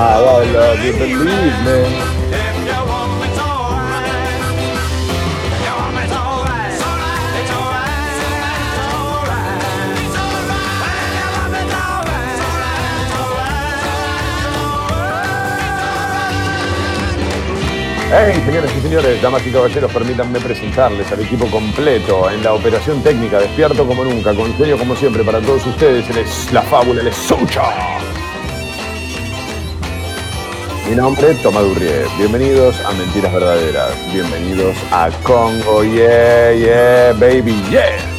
How I love you, believe. Hey, señores y señores, damas y caballeros, permítanme presentarles al equipo completo en la operación técnica, despierto como nunca, con sueño como siempre para todos ustedes, es la fábula, es Soucha. Mi nombre es Tomás Durrié. Bienvenidos a Mentiras Verdaderas. Bienvenidos a Congo. Yeah, yeah, baby, yeah.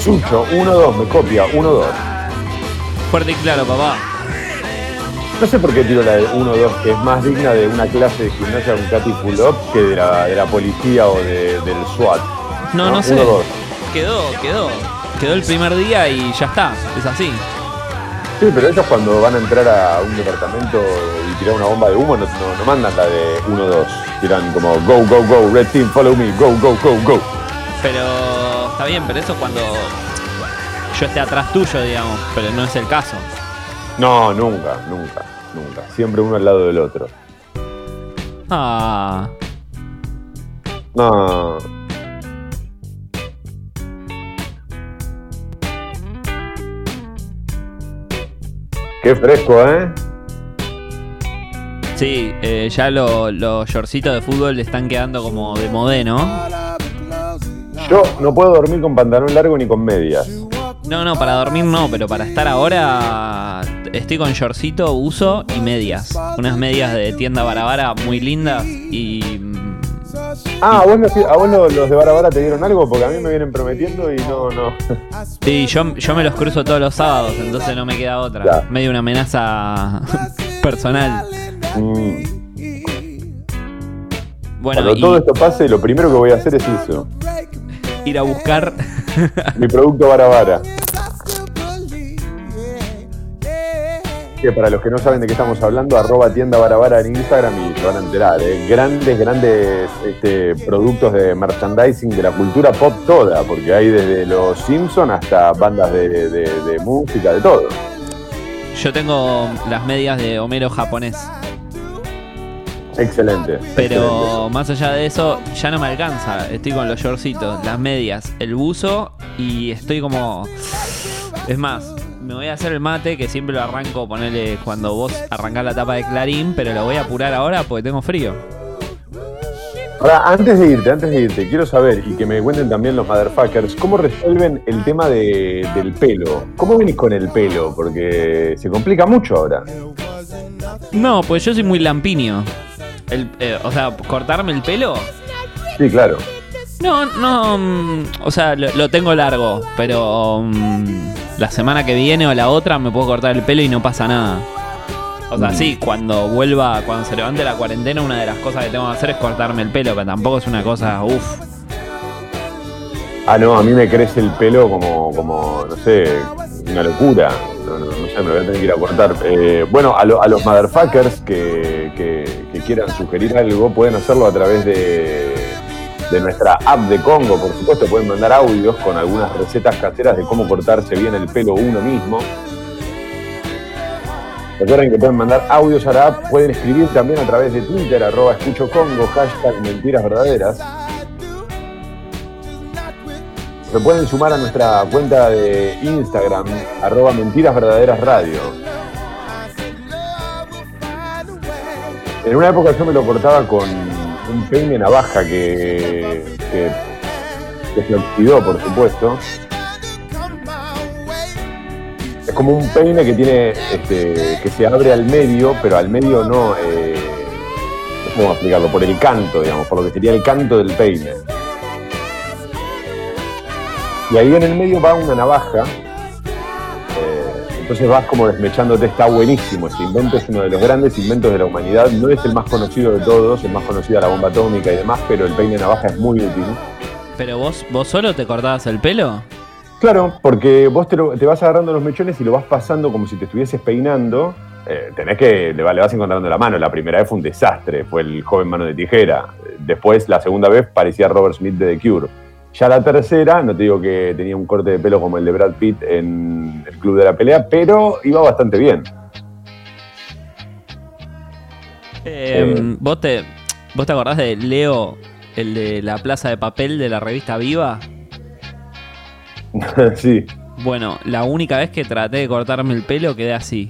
Sucho, 1-2, me copia, 1-2. Fuerte y claro, papá. No sé por qué tiro la de 1-2, que es más digna de una clase de gimnasia con Katy Pull-Up que de la, de la policía o de- del SWAT. No, no, sé. 1-2. Quedó, quedó. Quedó el primer día y ya está. Es así. Sí, pero ellos cuando van a entrar a un departamento y tirar una bomba de humo no, no- no mandan la de 1-2. Tiran como go, go, go, red team, follow me, go, go, go, go. Pero está bien, pero eso cuando yo esté atrás tuyo, digamos. Pero no es el caso. No, nunca, nunca, nunca. Siempre uno al lado del otro. Ah. No. Qué fresco, ¿eh? Sí, eh, ya lo- los shortcitos de fútbol le están quedando como de modé, ¿no? Yo no puedo dormir con pantalón largo ni con medias. No, no, para dormir no, pero para estar ahora estoy con shortcito, uso y medias. Unas medias de tienda barabara muy lindas y... mm, Ah, ¿a vos, los, a vos los, los de Barabara te dieron algo? Porque a mí me vienen prometiendo y no, no. Sí, yo, yo me los cruzo todos los sábados, entonces no me queda otra. Ya. Medio una amenaza personal. Mm. Bueno, Cuando y todo esto pase, lo primero que voy a hacer es eso. ir a buscar... Mi producto Barabara. Que para los que no saben de qué estamos hablando, arroba tienda Barabara en Instagram y se van a enterar. ¿eh? Grandes, grandes este, productos de merchandising de la cultura pop toda, porque hay desde los Simpsons hasta bandas de, de- de música, de todo. Yo tengo las medias de Homero japonés. Excelente. Pero más allá de eso, ya no me alcanza. Estoy con los shortcitos, las medias, el buzo y estoy como. Es más, me voy a hacer el mate que siempre lo arranco, ponerle cuando vos arrancás la tapa de Clarín, pero lo voy a apurar ahora porque tengo frío. Ahora, antes de irte, antes de irte, quiero saber y que me cuenten también los motherfuckers, ¿cómo resuelven el tema de- del pelo? ¿Cómo venís con el pelo? Porque se complica mucho ahora. No, pues yo soy muy lampiño. El, eh, o sea, cortarme el pelo. Sí, claro. No, no, mm, o sea, lo, lo tengo largo, pero mm, la semana que viene o la otra me puedo cortar el pelo y no pasa nada. O sea, Mm. sí, cuando vuelva, cuando se levante la cuarentena, una de las cosas que tengo que hacer es cortarme el pelo, pero tampoco es una cosa, uff. Ah, no, a mí me crece el pelo como, como no sé, una locura. No, no, no sé, me lo voy a tener que ir a cortar. Eh, bueno, a, lo- a los motherfuckers que, que- que quieran sugerir algo, pueden hacerlo a través de, de nuestra app de Congo, por supuesto. Pueden mandar audios con algunas recetas caseras de cómo cortarse bien el pelo uno mismo. Recuerden que pueden mandar audios a la app, pueden escribir también a través de Twitter, arroba escucho Congo, hashtag mentiras verdaderas. Se pueden sumar a nuestra cuenta de Instagram, arroba mentiras verdaderas radio. En una época yo me lo cortaba con un peine navaja que, que, que se oxidó, por supuesto. Es como un peine que tiene, este, que se abre al medio, pero al medio no, eh, cómo por el canto, digamos, por lo que sería el canto del peine. Y ahí en el medio va una navaja. Entonces vas como desmechándote, está buenísimo. Ese invento es uno de los grandes inventos de la humanidad. No es el más conocido de todos, el más conocido la bomba atómica y demás, pero el peine navaja es muy útil. Pero vos, vos solo te cortabas el pelo? Claro, porque vos te, lo- te vas agarrando los mechones y lo vas pasando como si te estuvieses peinando. Eh, tenés que, le vas encontrando la mano. La primera vez fue un desastre, fue el joven mano de tijera. Después, la segunda vez, parecía Robert Smith de The Cure. Ya la tercera, no te digo que tenía un corte de pelo como el de Brad Pitt en el Club de la Pelea, pero iba bastante bien. Eh, Eh. ¿vos, te, ¿Vos te acordás de Leo, el de la plaza de papel de la revista Viva? sí. Bueno, la única vez que traté de cortarme el pelo quedé así.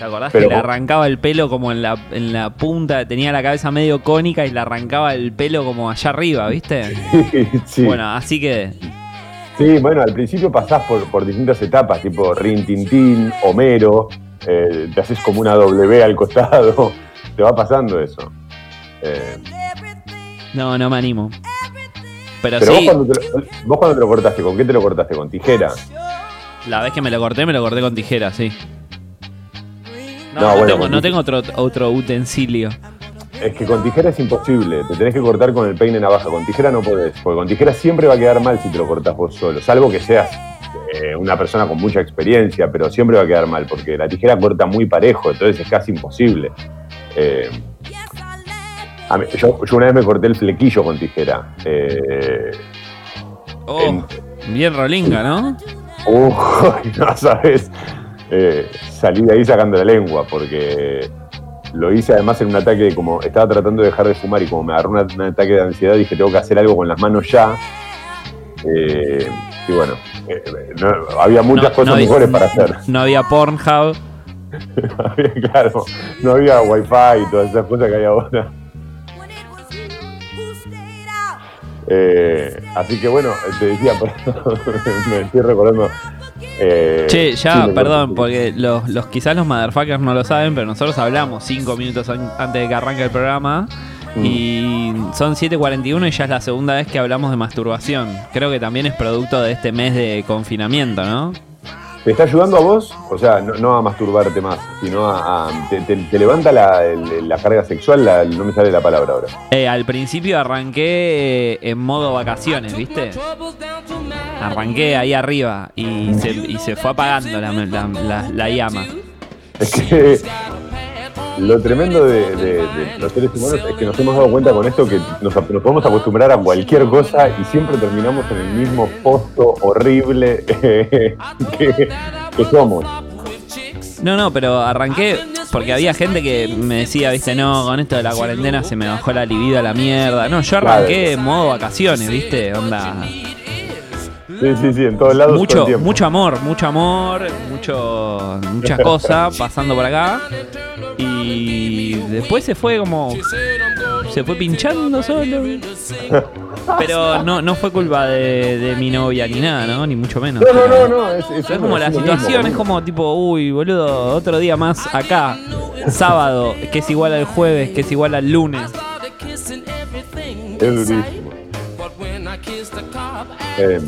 ¿Te acordás Pero que le vos- arrancaba el pelo como en la, en la punta? Tenía la cabeza medio cónica y le arrancaba el pelo como allá arriba, ¿viste? sí. Bueno, así que Sí, bueno, al principio pasás por, por distintas etapas, tipo Rin Tin, Homero, eh, te haces como una W al costado, te va pasando eso. Eh, no, no me animo. Pero, pero sí, vos, cuando te lo, vos cuando te lo cortaste, ¿con qué te lo cortaste? ¿Con tijera? la vez que me lo corté, me lo corté con tijera, sí. No, No, no bueno, tengo, no tengo otro, otro utensilio. Es que con tijera es imposible, te tenés que cortar con el peine navaja, con tijera no podés, porque con tijera siempre va a quedar mal si te lo cortás vos solo, salvo que seas eh, una persona con mucha experiencia, pero siempre va a quedar mal, porque la tijera corta muy parejo, entonces es casi imposible. Eh, a mí- yo, yo una vez me corté el flequillo con tijera. Eh, Oh, en- bien rolinga, ¿no? Uy, no sabes. Eh, salí de ahí sacando la lengua porque lo hice además en un ataque de como estaba tratando de dejar de fumar y como me agarró un ataque de ansiedad dije tengo que hacer algo con las manos ya. Eh, y bueno, eh, no- había muchas No- cosas no mejores para hacer. No había Pornhub. Había- claro, no había wifi y todas esas cosas que hay ahora. Eh, así que bueno, te decía, me estoy recordando. Eh, Che, ya, sí, perdón, porque los, los quizás los motherfuckers no lo saben, pero nosotros hablamos cinco minutos an- antes de que arranque el programa. Mm. Y son 7.41 y ya es la segunda vez que hablamos de masturbación. Creo que también es producto de este mes de confinamiento, ¿no? ¿Te está ayudando a vos? O sea, no, no a masturbarte más, sino a. a- te, te- te levanta la, la carga sexual? La- no me sale la palabra ahora. Eh, al principio arranqué eh, en modo vacaciones, ¿viste? Arranqué ahí arriba y se, y se fue apagando la, la- la- la llama. Es que. Lo tremendo de, de- de los seres humanos es que nos hemos dado cuenta con esto que nos, nos podemos acostumbrar a cualquier cosa y siempre terminamos en el mismo posto horrible eh, que, que somos. No, no, pero arranqué porque había gente que me decía, viste, no, con esto de la cuarentena se me bajó la libido a la mierda. No, yo arranqué en modo vacaciones, viste, onda. Sí, sí, sí, en todos lados. Mucho, mucho amor, mucho amor, mucho, muchas cosas pasando por acá. Y después se fue como. Se fue pinchando solo. Pero no, no fue culpa de, de mi novia ni nada, ¿no? Ni mucho menos. No, no, no, no. Es, es Es como la situación, es como tipo, uy, boludo, otro día más acá, sábado, que es igual al jueves, que es igual al lunes. Es durísimo. Eh,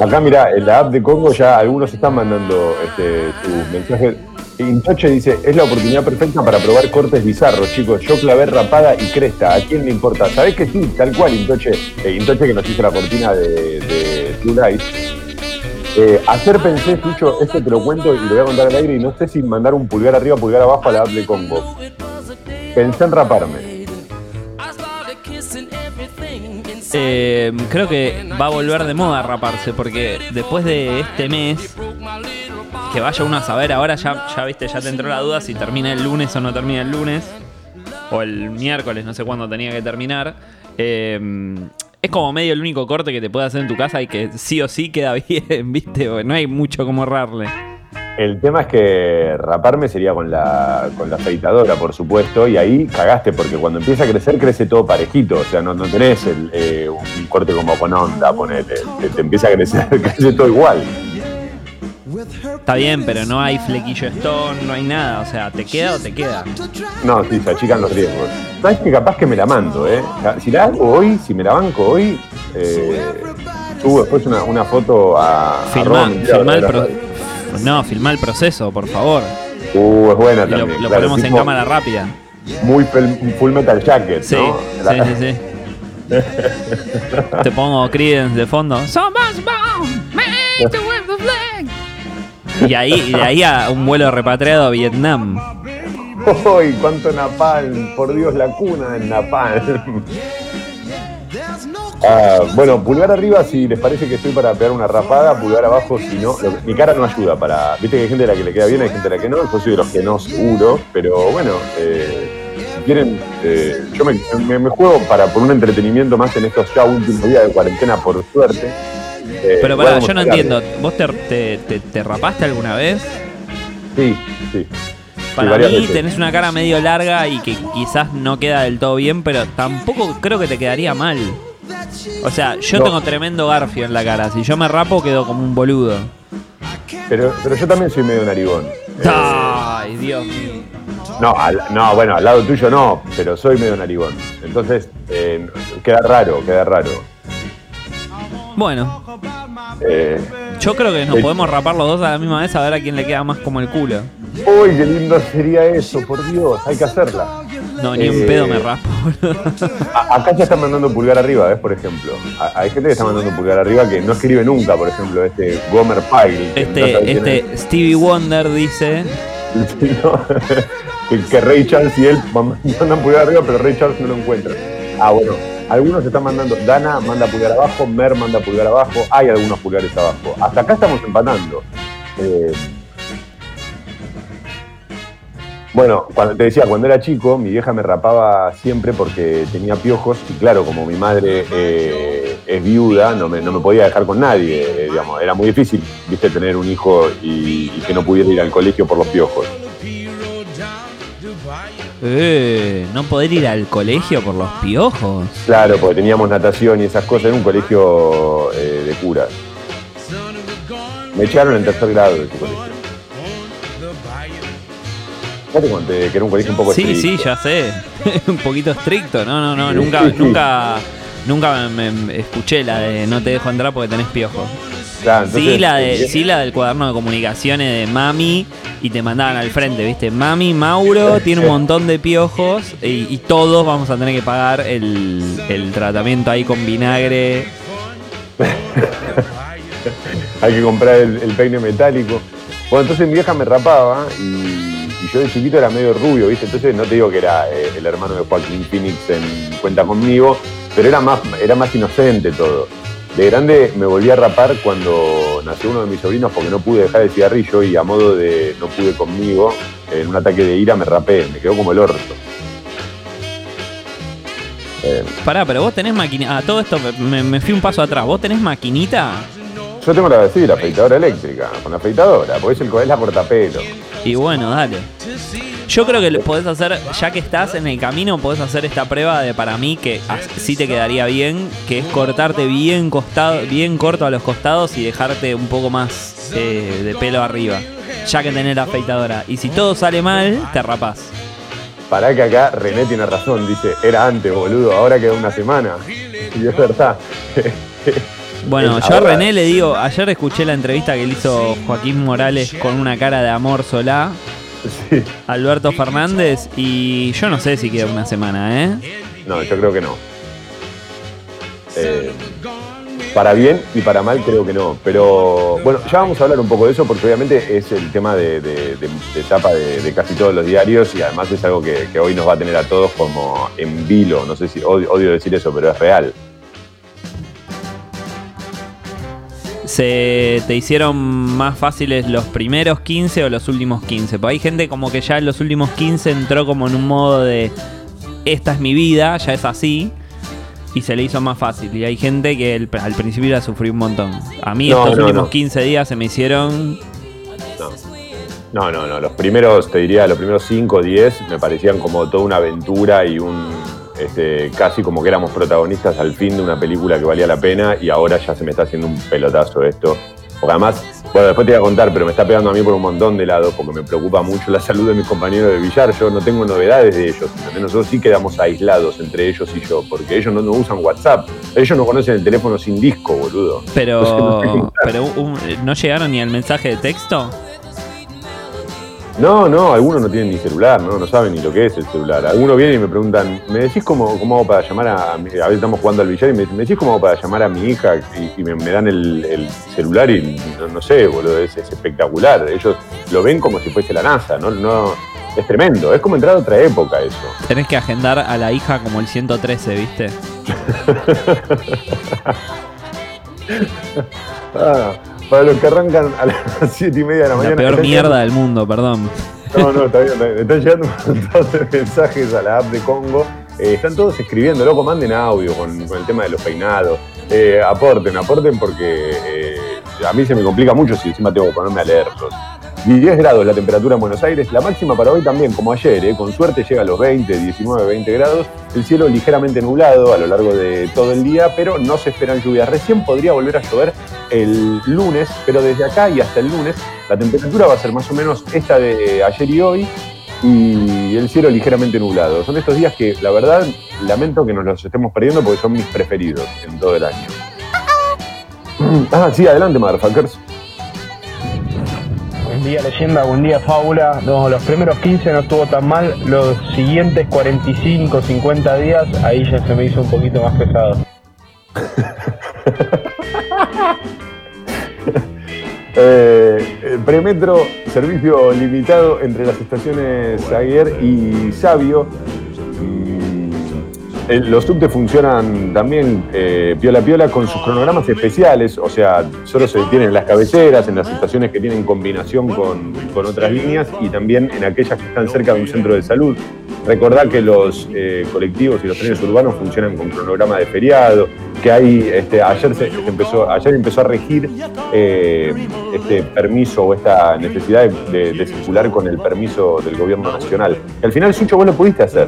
acá, mira, en la app de Congo ya algunos están mandando este, sus mensajes. Intoche dice, es la oportunidad perfecta para probar cortes bizarros, chicos. Yo clavé rapada y cresta. ¿A quién le importa? ¿Sabés que sí? Tal cual, Intoche. Eh, Intoche que nos hizo la cortina de, de Blue Light. Eh, ayer pensé, Tucho, esto te lo cuento y lo voy a contar al aire y no sé si mandar un pulgar arriba o pulgar abajo a la app de Congo. Pensé en raparme. Eh, creo que va a volver de moda raparse, porque después de este mes, que vaya uno a saber, ahora ya, viste, ya te entró la duda si termina el lunes o no termina el lunes, o el miércoles, no sé cuándo tenía que terminar. Eh, es como medio el único corte que te puede hacer en tu casa y que sí o sí queda bien, viste, no hay mucho como errarle. El tema es que raparme sería con la, con la afeitadora, por supuesto, y ahí cagaste, porque cuando empieza a crecer, crece todo parejito. O sea, no, no tenés el, eh, un corte como con onda, ponete. Te, te empieza a crecer, crece todo igual. Está bien, pero no hay flequillo stone, no hay nada, o sea, ¿te queda o te queda? No, sí, se achican los riesgos. Sabes que capaz que me la mando, ¿eh? Si la hago hoy, si me la banco hoy, eh, subo después una, una foto a. Filmá, arroba mentira, filmá el pro- No, filmá el proceso, por favor. Uh, es buena Y también. lo claro, ponemos en cámara rápida. Muy full metal jacket, Sí, ¿no? sí, sí, sí. Te pongo Creedence de fondo. Y ahí, y de ahí a un vuelo repatriado a Vietnam. ¡Uy, cuánto napalm! Por Dios, la cuna del napalm. Ah, bueno, pulgar arriba si les parece que estoy para pegar una rapada, pulgar abajo si no. lo- mi cara no ayuda para. Viste que hay gente a la que le queda bien, hay gente a la que no. Yo soy de los que no, seguro. Pero bueno, eh, si quieren, eh, yo me, me- me juego para por un entretenimiento más en estos ya últimos días de cuarentena, por suerte. Eh, Pero pará, yo no entiendo. ¿Vos te, te, te- te rapaste alguna vez? Sí, sí. Para varias mí veces. tenés una cara medio larga y que quizás no queda del todo bien, pero tampoco creo que te quedaría mal. O sea, yo No. tengo tremendo garfio en la cara. Si yo me rapo, quedo como un boludo. Pero, pero yo también soy medio narigón. Eh, Ay, Dios mío. No, al- no, bueno, al lado tuyo no, pero soy medio narigón. Entonces, eh, queda raro, queda raro. Bueno, Eh, yo creo que nos Sí. podemos rapar los dos a la misma vez a ver a quién le queda más como el culo. uy, qué lindo sería eso, por Dios, hay que hacerla. No, ni un Eh, pedo me raspo, acá ya están mandando pulgar arriba, ¿ves? Por ejemplo. Hay gente que está mandando pulgar arriba que no escribe nunca, por ejemplo, este Gomer Pyle. Este, este Stevie Wonder dice. Sí, ¿no? que, Ray Charles y él man- mandan pulgar arriba, pero Ray Charles no lo encuentra. Ah, bueno. Algunos están mandando, Dana manda pulgar abajo, Mer manda pulgar abajo, hay algunos pulgares abajo. Hasta acá estamos empatando. Eh, bueno, cuando te decía, cuando era chico, mi vieja me rapaba siempre porque tenía piojos y claro, como mi madre eh, es viuda, no me, no me podía dejar con nadie, eh, digamos, era muy difícil, viste, tener un hijo y, y que no pudiera ir al colegio por los piojos. Eh, no poder ir al colegio por los piojos. Claro, porque teníamos natación y esas cosas en un colegio eh, de curas. Me echaron en tercer grado de ese colegio. Ya te conté que era un colegio un poco Sí, sí, estricto. ya sé. un poquito estricto. No, no, no, Sí, nunca, sí, sí. nunca, nunca me, me- escuché la de no te dejo entrar porque tenés piojos. Claro, entonces, sí, la de, eh, sí, la del cuaderno de comunicaciones de mami y te mandaban al frente, ¿viste? Mami, Mauro tiene un montón de piojos y, y todos vamos a tener que pagar el, el tratamiento ahí con vinagre. hay que comprar el, el peine metálico. Bueno, entonces mi vieja me rapaba y, y yo de chiquito era medio rubio, ¿viste? Entonces no te digo que era eh, el hermano de Joaquín Phoenix en Cuenta conmigo, pero era más, era más inocente todo. De grande me volví a rapar cuando nació uno de mis sobrinos porque no pude dejar el cigarrillo y a modo de no pude conmigo, en un ataque de ira me rapé, me quedó como el orto. Eh, Pará, pero vos tenés maquinita. Ah, todo esto me, me fui un paso atrás. ¿Vos tenés maquinita? yo tengo la, sí, la afeitadora eléctrica, con la afeitadora, porque es, el, es la cortapelo. Y bueno, dale. Yo creo que podés hacer, ya que estás en el camino, podés hacer esta prueba de para mí que sí te quedaría bien, que es cortarte bien costado, bien corto a los costados y dejarte un poco más eh, de pelo arriba. Ya que tenés la afeitadora. Y si todo sale mal, te rapás. Pará que acá René tiene razón, dice, era antes, boludo, ahora queda una semana. Y es verdad. Bueno, yo a René le digo, ayer escuché la entrevista que le hizo Joaquín Morales con una cara de amor solá, Sí. Alberto Fernández, y yo no sé si queda una semana, ¿eh? No, yo creo que no. Eh, para bien y para mal creo que no. Pero bueno, ya vamos a hablar un poco de eso porque obviamente es el tema de, de- de- de etapa de, de casi todos los diarios y además es algo que, que hoy nos va a tener a todos como en vilo. No sé si odio, odio decir eso, pero es real. ¿Se te hicieron más fáciles los primeros 15 o los últimos 15? Porque hay gente como que ya en los últimos 15 entró como en un modo de esta es mi vida, ya es así. Y se le hizo más fácil. Y hay gente que el- al principio la sufrió un montón. A mí No, estos no, últimos no. 15 días se me hicieron... No. No, no, no. Los primeros, te diría, los primeros 5 o 10 me parecían como toda una aventura y un. Este, casi como que éramos protagonistas al fin de una película que valía la pena y ahora ya se me está haciendo un pelotazo esto. Porque además, bueno, después te voy a contar, pero me está pegando a mí por un montón de lados porque me preocupa mucho la salud de mis compañeros de billar. Yo no tengo novedades de ellos. ¿entendés? Nosotros sí quedamos aislados entre ellos y yo porque ellos no, no usan WhatsApp. Ellos no conocen el teléfono sin disco, boludo. Pero, no pero un- ¿no llegaron ni al mensaje de texto? No, no, algunos no tienen ni celular, ¿no? No saben ni lo que es el celular. Algunos vienen y me preguntan, ¿me decís cómo, cómo hago para llamar a mi... A veces estamos jugando al billar y me ¿me decís cómo hago para llamar a mi hija? Y, me, dan el, celular y no, sé, boludo, es, espectacular. Ellos lo ven como si fuese la NASA, ¿no? no es tremendo, es como entrar a otra época eso. Tenés que agendar a la hija como el 113, ¿viste? ah, para los que arrancan a las 7 y media de la mañana. La peor mierda del mundo, perdón. No, no, está bien, está bien. Están llegando un montón de mensajes a la app de Congo. Eh, están todos escribiendo, loco, manden audio con, el tema de los peinados. Eh, aporten, aporten porque eh, a mí se me complica mucho si encima tengo que ponerme a leerlos. 10 grados la temperatura en Buenos Aires, la máxima para hoy también, como ayer, ¿eh? con suerte llega a los 20, 19, 20 grados, el cielo ligeramente nublado a lo largo de todo el día, pero no se esperan lluvias. Recién podría volver a llover el lunes, pero desde acá y hasta el lunes la temperatura va a ser más o menos esta de ayer y hoy, y el cielo ligeramente nublado. Son estos días que, la verdad, lamento que nos los estemos perdiendo porque son mis preferidos en todo el año. Ah, sí, adelante, motherfuckers. Buen día leyenda, buen día fábula. No, los primeros 15 no estuvo tan mal, los siguientes 45, 50 días, ahí ya se me hizo un poquito más pesado. eh, premetro, servicio limitado entre las estaciones Zaguer y Sabio los subtes funcionan también eh, piola piola con sus cronogramas especiales, o sea, solo se detienen en las cabeceras, en las estaciones que tienen combinación con, otras líneas y también en aquellas que están cerca de un centro de salud. Recordad que los eh, colectivos y los trenes urbanos funcionan con cronograma de feriado, que hay, este, ayer, se, empezó, ayer empezó a regir eh, este permiso o esta necesidad de, circular con el permiso del gobierno nacional. al final, Sucho, vos lo pudiste hacer.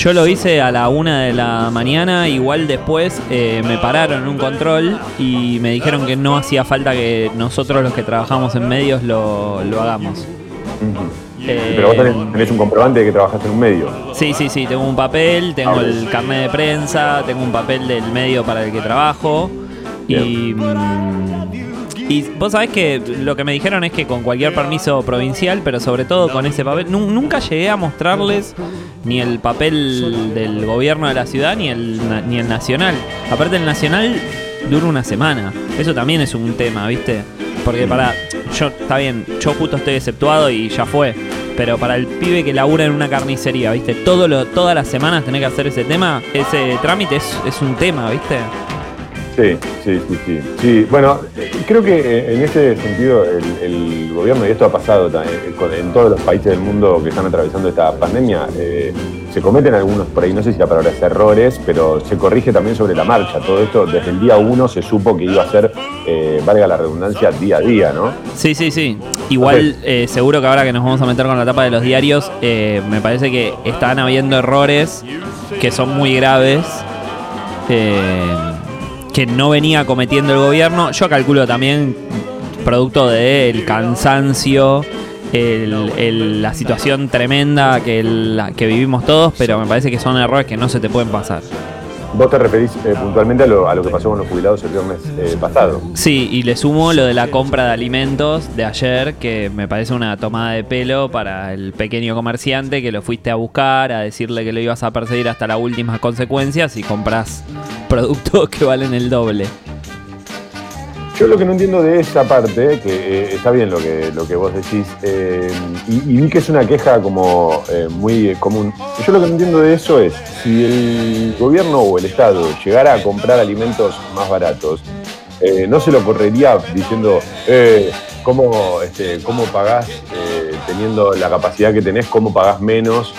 Yo lo hice a la una de la mañana, igual después eh, me pararon en un control y me dijeron que no hacía falta que nosotros los que trabajamos en medios lo, hagamos. Eh, Pero vos tenés, un comprobante de que trabajaste en un medio. Sí, sí, sí, tengo un papel, tengo ah, el carnet de prensa, tengo un papel del medio para el que trabajo. Y y vos sabés que lo que me dijeron es que con cualquier permiso provincial, pero sobre todo con ese papel, nunca llegué a mostrarles ni el papel del gobierno de la ciudad ni el, ni el nacional. Aparte el nacional dura una semana. Eso también es un tema, ¿viste? Porque para. Yo, está bien, yo justo estoy exceptuado y ya fue. Pero para el pibe que labura en una carnicería, ¿viste? Todo lo, todas las semanas tener que hacer ese tema, ese trámite es, es un tema, ¿viste? Sí, sí, sí, sí. bueno, creo que en ese sentido el, gobierno, y esto ha pasado eh, en todos los países del mundo que están atravesando esta pandemia, eh, se cometen algunos, por ahí no sé si la palabra es errores, pero se corrige también sobre la marcha. Todo esto desde el día uno se supo que iba a ser, eh, valga la redundancia, día a día, ¿no? Sí, sí, sí. Igual seguro que ahora que nos vamos a meter con la tapa de los diarios, me parece que están habiendo errores que son muy graves. Eh, que no venía cometiendo el gobierno. Yo calculo también producto del cansancio, la situación tremenda que, que vivimos todos, pero me parece que son errores que no se te pueden pasar. Vos te referís eh, puntualmente a lo, que pasó con los jubilados el viernes eh, pasado. Sí, y le sumo lo de la compra de alimentos de ayer, que me parece una tomada de pelo para el pequeño comerciante que lo fuiste a buscar, a decirle que lo ibas a perseguir hasta las últimas consecuencias y compras productos que valen el doble. Yo lo que no entiendo de esa parte, que eh, está bien lo que, lo que vos decís, eh, y, vi que es una queja como eh, muy común. Yo lo que no entiendo de eso es, si el gobierno o el Estado llegara a comprar alimentos más baratos, no se lo correría diciendo, ¿cómo, este, ¿cómo pagás teniendo la capacidad que tenés, cómo pagás menos?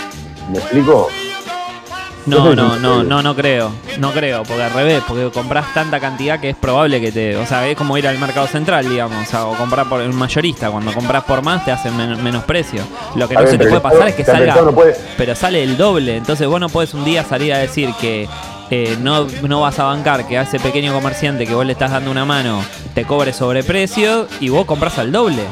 ¿Me explico? No, no, no, no, no creo. No creo, porque al revés, porque compras tanta cantidad que es probable que te. O sea, es como ir al mercado central, digamos, o, comprar por un mayorista. Cuando compras por más te hacen menos precio. Lo que no se te puede pasar es que salga. Pero sale el doble. Entonces vos no puedes un día salir a decir que eh, no, no vas a bancar que a ese pequeño comerciante que vos le estás dando una mano te cobre sobreprecio y vos compras al doble.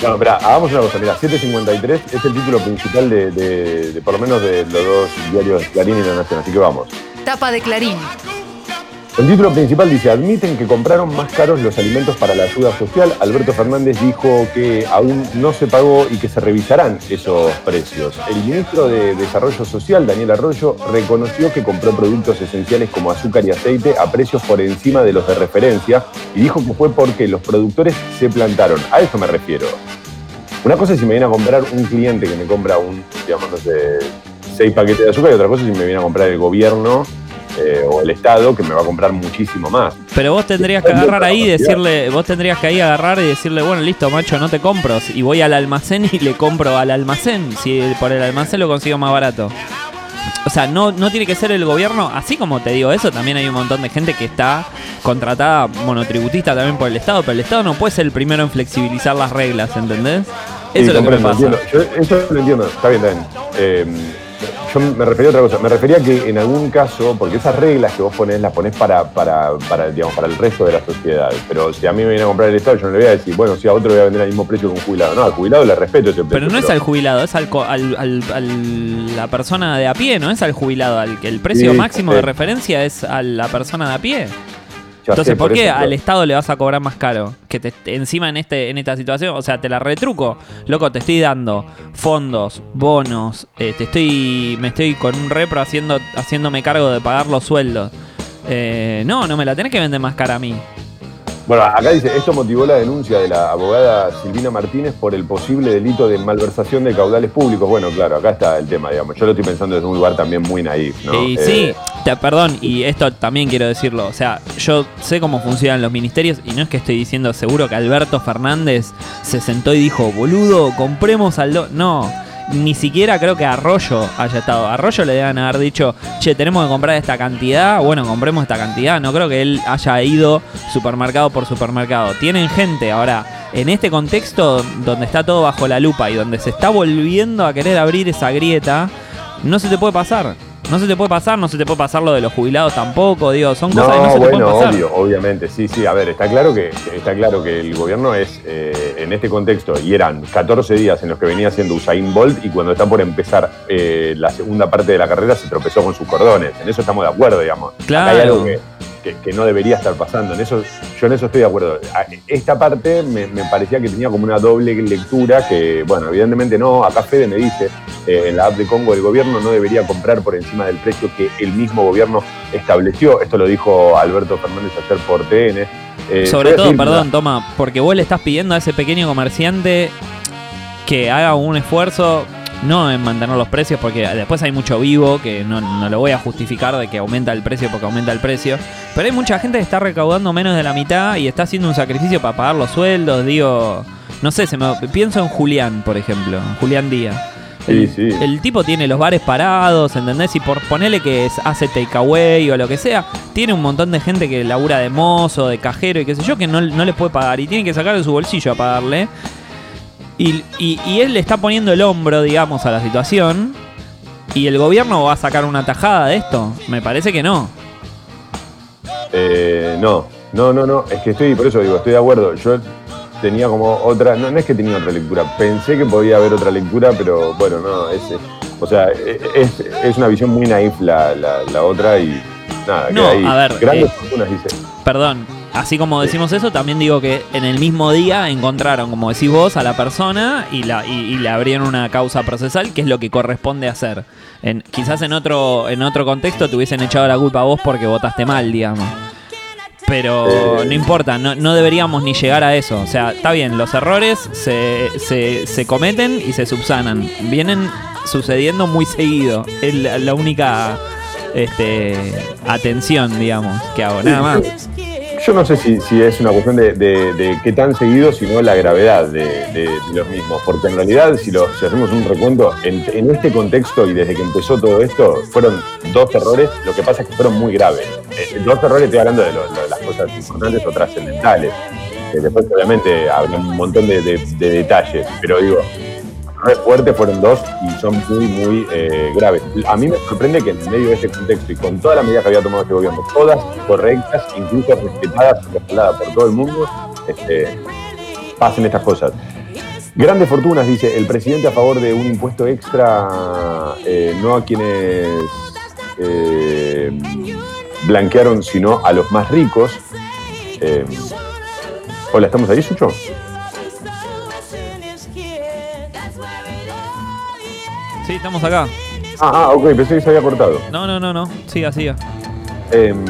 Bueno, espera, hagamos una cosa. Mira, 753 es el título principal de, por lo menos de los dos diarios Clarín y La Nación, así que vamos. Tapa de Clarín. El título principal dice, admiten que compraron más caros los alimentos para la ayuda social. Alberto Fernández dijo que aún no se pagó y que se revisarán esos precios. El ministro de Desarrollo Social, Daniel Arroyo, reconoció que compró productos esenciales como azúcar y aceite a precios por encima de los de referencia y dijo que fue porque los productores se plantaron. A eso me refiero. Una cosa es si me viene a comprar un cliente que me compra un, digamos, no sé, seis paquetes de azúcar y otra cosa es si me viene a comprar el gobierno eh, o el Estado que me va a comprar muchísimo más. Pero vos tendrías que agarrar ahí y decirle, vos tendrías que ahí agarrar y decirle, bueno, listo, macho, no te compro. Y voy al almacén y le compro al almacén, si por el almacén lo consigo más barato. O sea, no, no tiene que ser el gobierno, así como te digo eso, también hay un montón de gente que está contratada monotributista también por el Estado, pero el Estado no puede ser el primero en flexibilizar las reglas, ¿entendés? Eso es lo que me pasa. Yo, eso lo entiendo, está bien, está bien. Eh, yo me refería a otra cosa, me refería a que en algún caso, porque esas reglas que vos ponés, las ponés para, para, para, digamos, para el resto de la sociedad. Pero si a mí me viene a comprar el Estado, yo no le voy a decir, bueno, si a otro le voy a vender al mismo precio que un jubilado. No, al jubilado le respeto ese precio. Pero no es al jubilado, es al, al, la persona de a pie, no es al jubilado. Al, el precio máximo de referencia es a la persona de a pie. Entonces, ¿por, qué al Estado le vas a cobrar más caro? Que te, encima en este en esta situación, o sea, te la retruco. Loco, te estoy dando fondos, bonos, eh, te estoy me estoy con un repro haciendo haciéndome cargo de pagar los sueldos. Eh, no, no me la tenés que vender más cara a mí. Bueno, acá dice, esto motivó la denuncia de la abogada Silvina Martínez por el posible delito de malversación de caudales públicos. Bueno, claro, acá está el tema, digamos. Yo lo estoy pensando desde un lugar también muy naif, ¿no? Y sí, eh, perdón, y esto también quiero decirlo. O sea, yo sé cómo funcionan los ministerios y no es que estoy diciendo seguro que Alberto Fernández se sentó y dijo, boludo, compremos al... No, ni siquiera creo que Arroyo haya estado. Arroyo le deben haber dicho, che, tenemos que comprar esta cantidad. Bueno, compremos esta cantidad. No creo que él haya ido supermercado por supermercado. Tienen gente ahora. En este contexto donde está todo bajo la lupa y donde se está volviendo a querer abrir esa grieta, no se te puede pasar. No se te puede pasar, no se te puede pasar lo de los jubilados tampoco, digo, son cosas que no se te pueden pasar. Obvio, obviamente, sí, sí, a ver, está claro que, está claro que el gobierno es eh, en este contexto, y eran 14 días en los que venía haciendo Usain Bolt, y cuando está por empezar eh, la segunda parte de la carrera se tropezó con sus cordones. En eso estamos de acuerdo, digamos. Claro. hay algo que, que, no debería estar pasando. En eso, yo en eso estoy de acuerdo. Esta parte me, parecía que tenía como una doble lectura que, bueno, evidentemente no. Acá Fede me dice, eh, en la app de Congo el gobierno no debería comprar por encima del precio que el mismo gobierno estableció. Esto lo dijo Alberto Fernández ayer por TN. Eh, Sobre todo, perdón, toma, porque vos le estás pidiendo a ese pequeño comerciante que haga un esfuerzo no en mantener los precios, porque después hay mucho vivo que no, no, lo voy a justificar de que aumenta el precio porque aumenta el precio. Pero hay mucha gente que está recaudando menos de la mitad y está haciendo un sacrificio para pagar los sueldos. Digo, no sé, se me, pienso en Julián, por ejemplo, Julián Díaz. El, sí, sí. el, tipo tiene los bares parados, ¿entendés? Y por ponerle que es, hace takeaway o lo que sea, tiene un montón de gente que labura de mozo, de cajero y qué sé yo, que no, no les puede pagar y tiene que sacar de su bolsillo a pagarle. Y, él le está poniendo el hombro, digamos, a la situación. ¿Y el gobierno va a sacar una tajada de esto? Me parece que no. Eh, no, no, no, no. Es que estoy, por eso digo, estoy de acuerdo. Yo tenía como otra, no, es que tenía otra lectura. Pensé que podía haber otra lectura, pero bueno, no, es, o sea, es, una visión muy naif la, otra y nada, no, que a ver, grandes eh, fortunas, dice. Perdón, así como decimos eso, también digo que en el mismo día encontraron, como decís vos, a la persona y, la, y, le abrieron una causa procesal, que es lo que corresponde hacer. En, quizás en otro, en otro contexto te hubiesen echado la culpa a vos porque votaste mal, digamos. Pero no importa, no, deberíamos ni llegar a eso. O sea, está bien, los errores se, se, se cometen y se subsanan. Vienen sucediendo muy seguido. Es la, única este, atención, digamos, que hago. Nada más yo no sé si, es una cuestión de, qué tan seguido, sino la gravedad de, los mismos. Porque en realidad, si, lo, hacemos un recuento, en, este contexto y desde que empezó todo esto, fueron dos errores. Lo que pasa es que fueron muy graves. Eh, dos errores, estoy hablando de, las cosas importantes o trascendentales. después, obviamente, habrá un montón de detalles. Pero digo, fuertes fueron dos y son muy, muy eh, graves. A mí me sorprende que en medio de este contexto y con todas las medidas que había tomado este gobierno, todas correctas, incluso respetadas respaldadas por todo el mundo, este, pasen estas cosas. Grandes fortunas, dice el presidente a favor de un impuesto extra, eh, no a quienes... Eh, blanquearon sino a los más ricos. Hola, ¿estamos ahí, Sucho? Sí, estamos acá. Ah, ah, ok, pensé que se había cortado. No, no, no, no. Siga, siga. Em,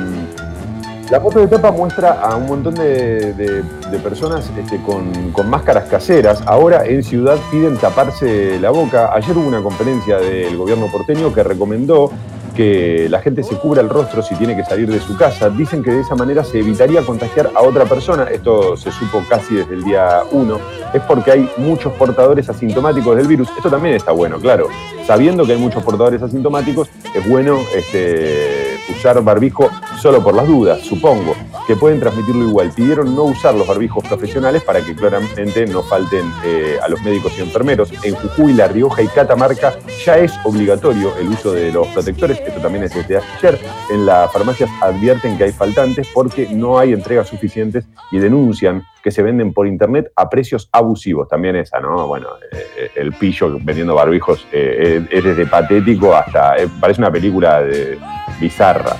la foto de tapa muestra a un montón de, de- de personas este, con, con máscaras caseras. Ahora en Ciudad piden taparse la boca. Ayer hubo una conferencia del gobierno porteño que recomendó que la gente se cubra el rostro si tiene que salir de su casa. Dicen que de esa manera se evitaría contagiar a otra persona. Esto se supo casi desde el día 1. Es porque hay muchos portadores asintomáticos del virus. Esto también está bueno, claro. Sabiendo que hay muchos portadores asintomáticos, es bueno este, usar barbijo solo por las dudas, supongo, que pueden transmitirlo igual. Pidieron no usar los barbijos profesionales para que claramente no falten eh, a los médicos y enfermeros. En Jujuy, La Rioja y Catamarca ya es obligatorio el uso de los protectores. Esto también es desde ayer. En las farmacias advierten que hay faltantes porque no hay entregas suficientes y denuncian que se venden por internet a precios abusivos. También esa, ¿no? Bueno, eh, el pillo vendiendo barbijos eh, es desde patético hasta. eh, parece una película de bizarra.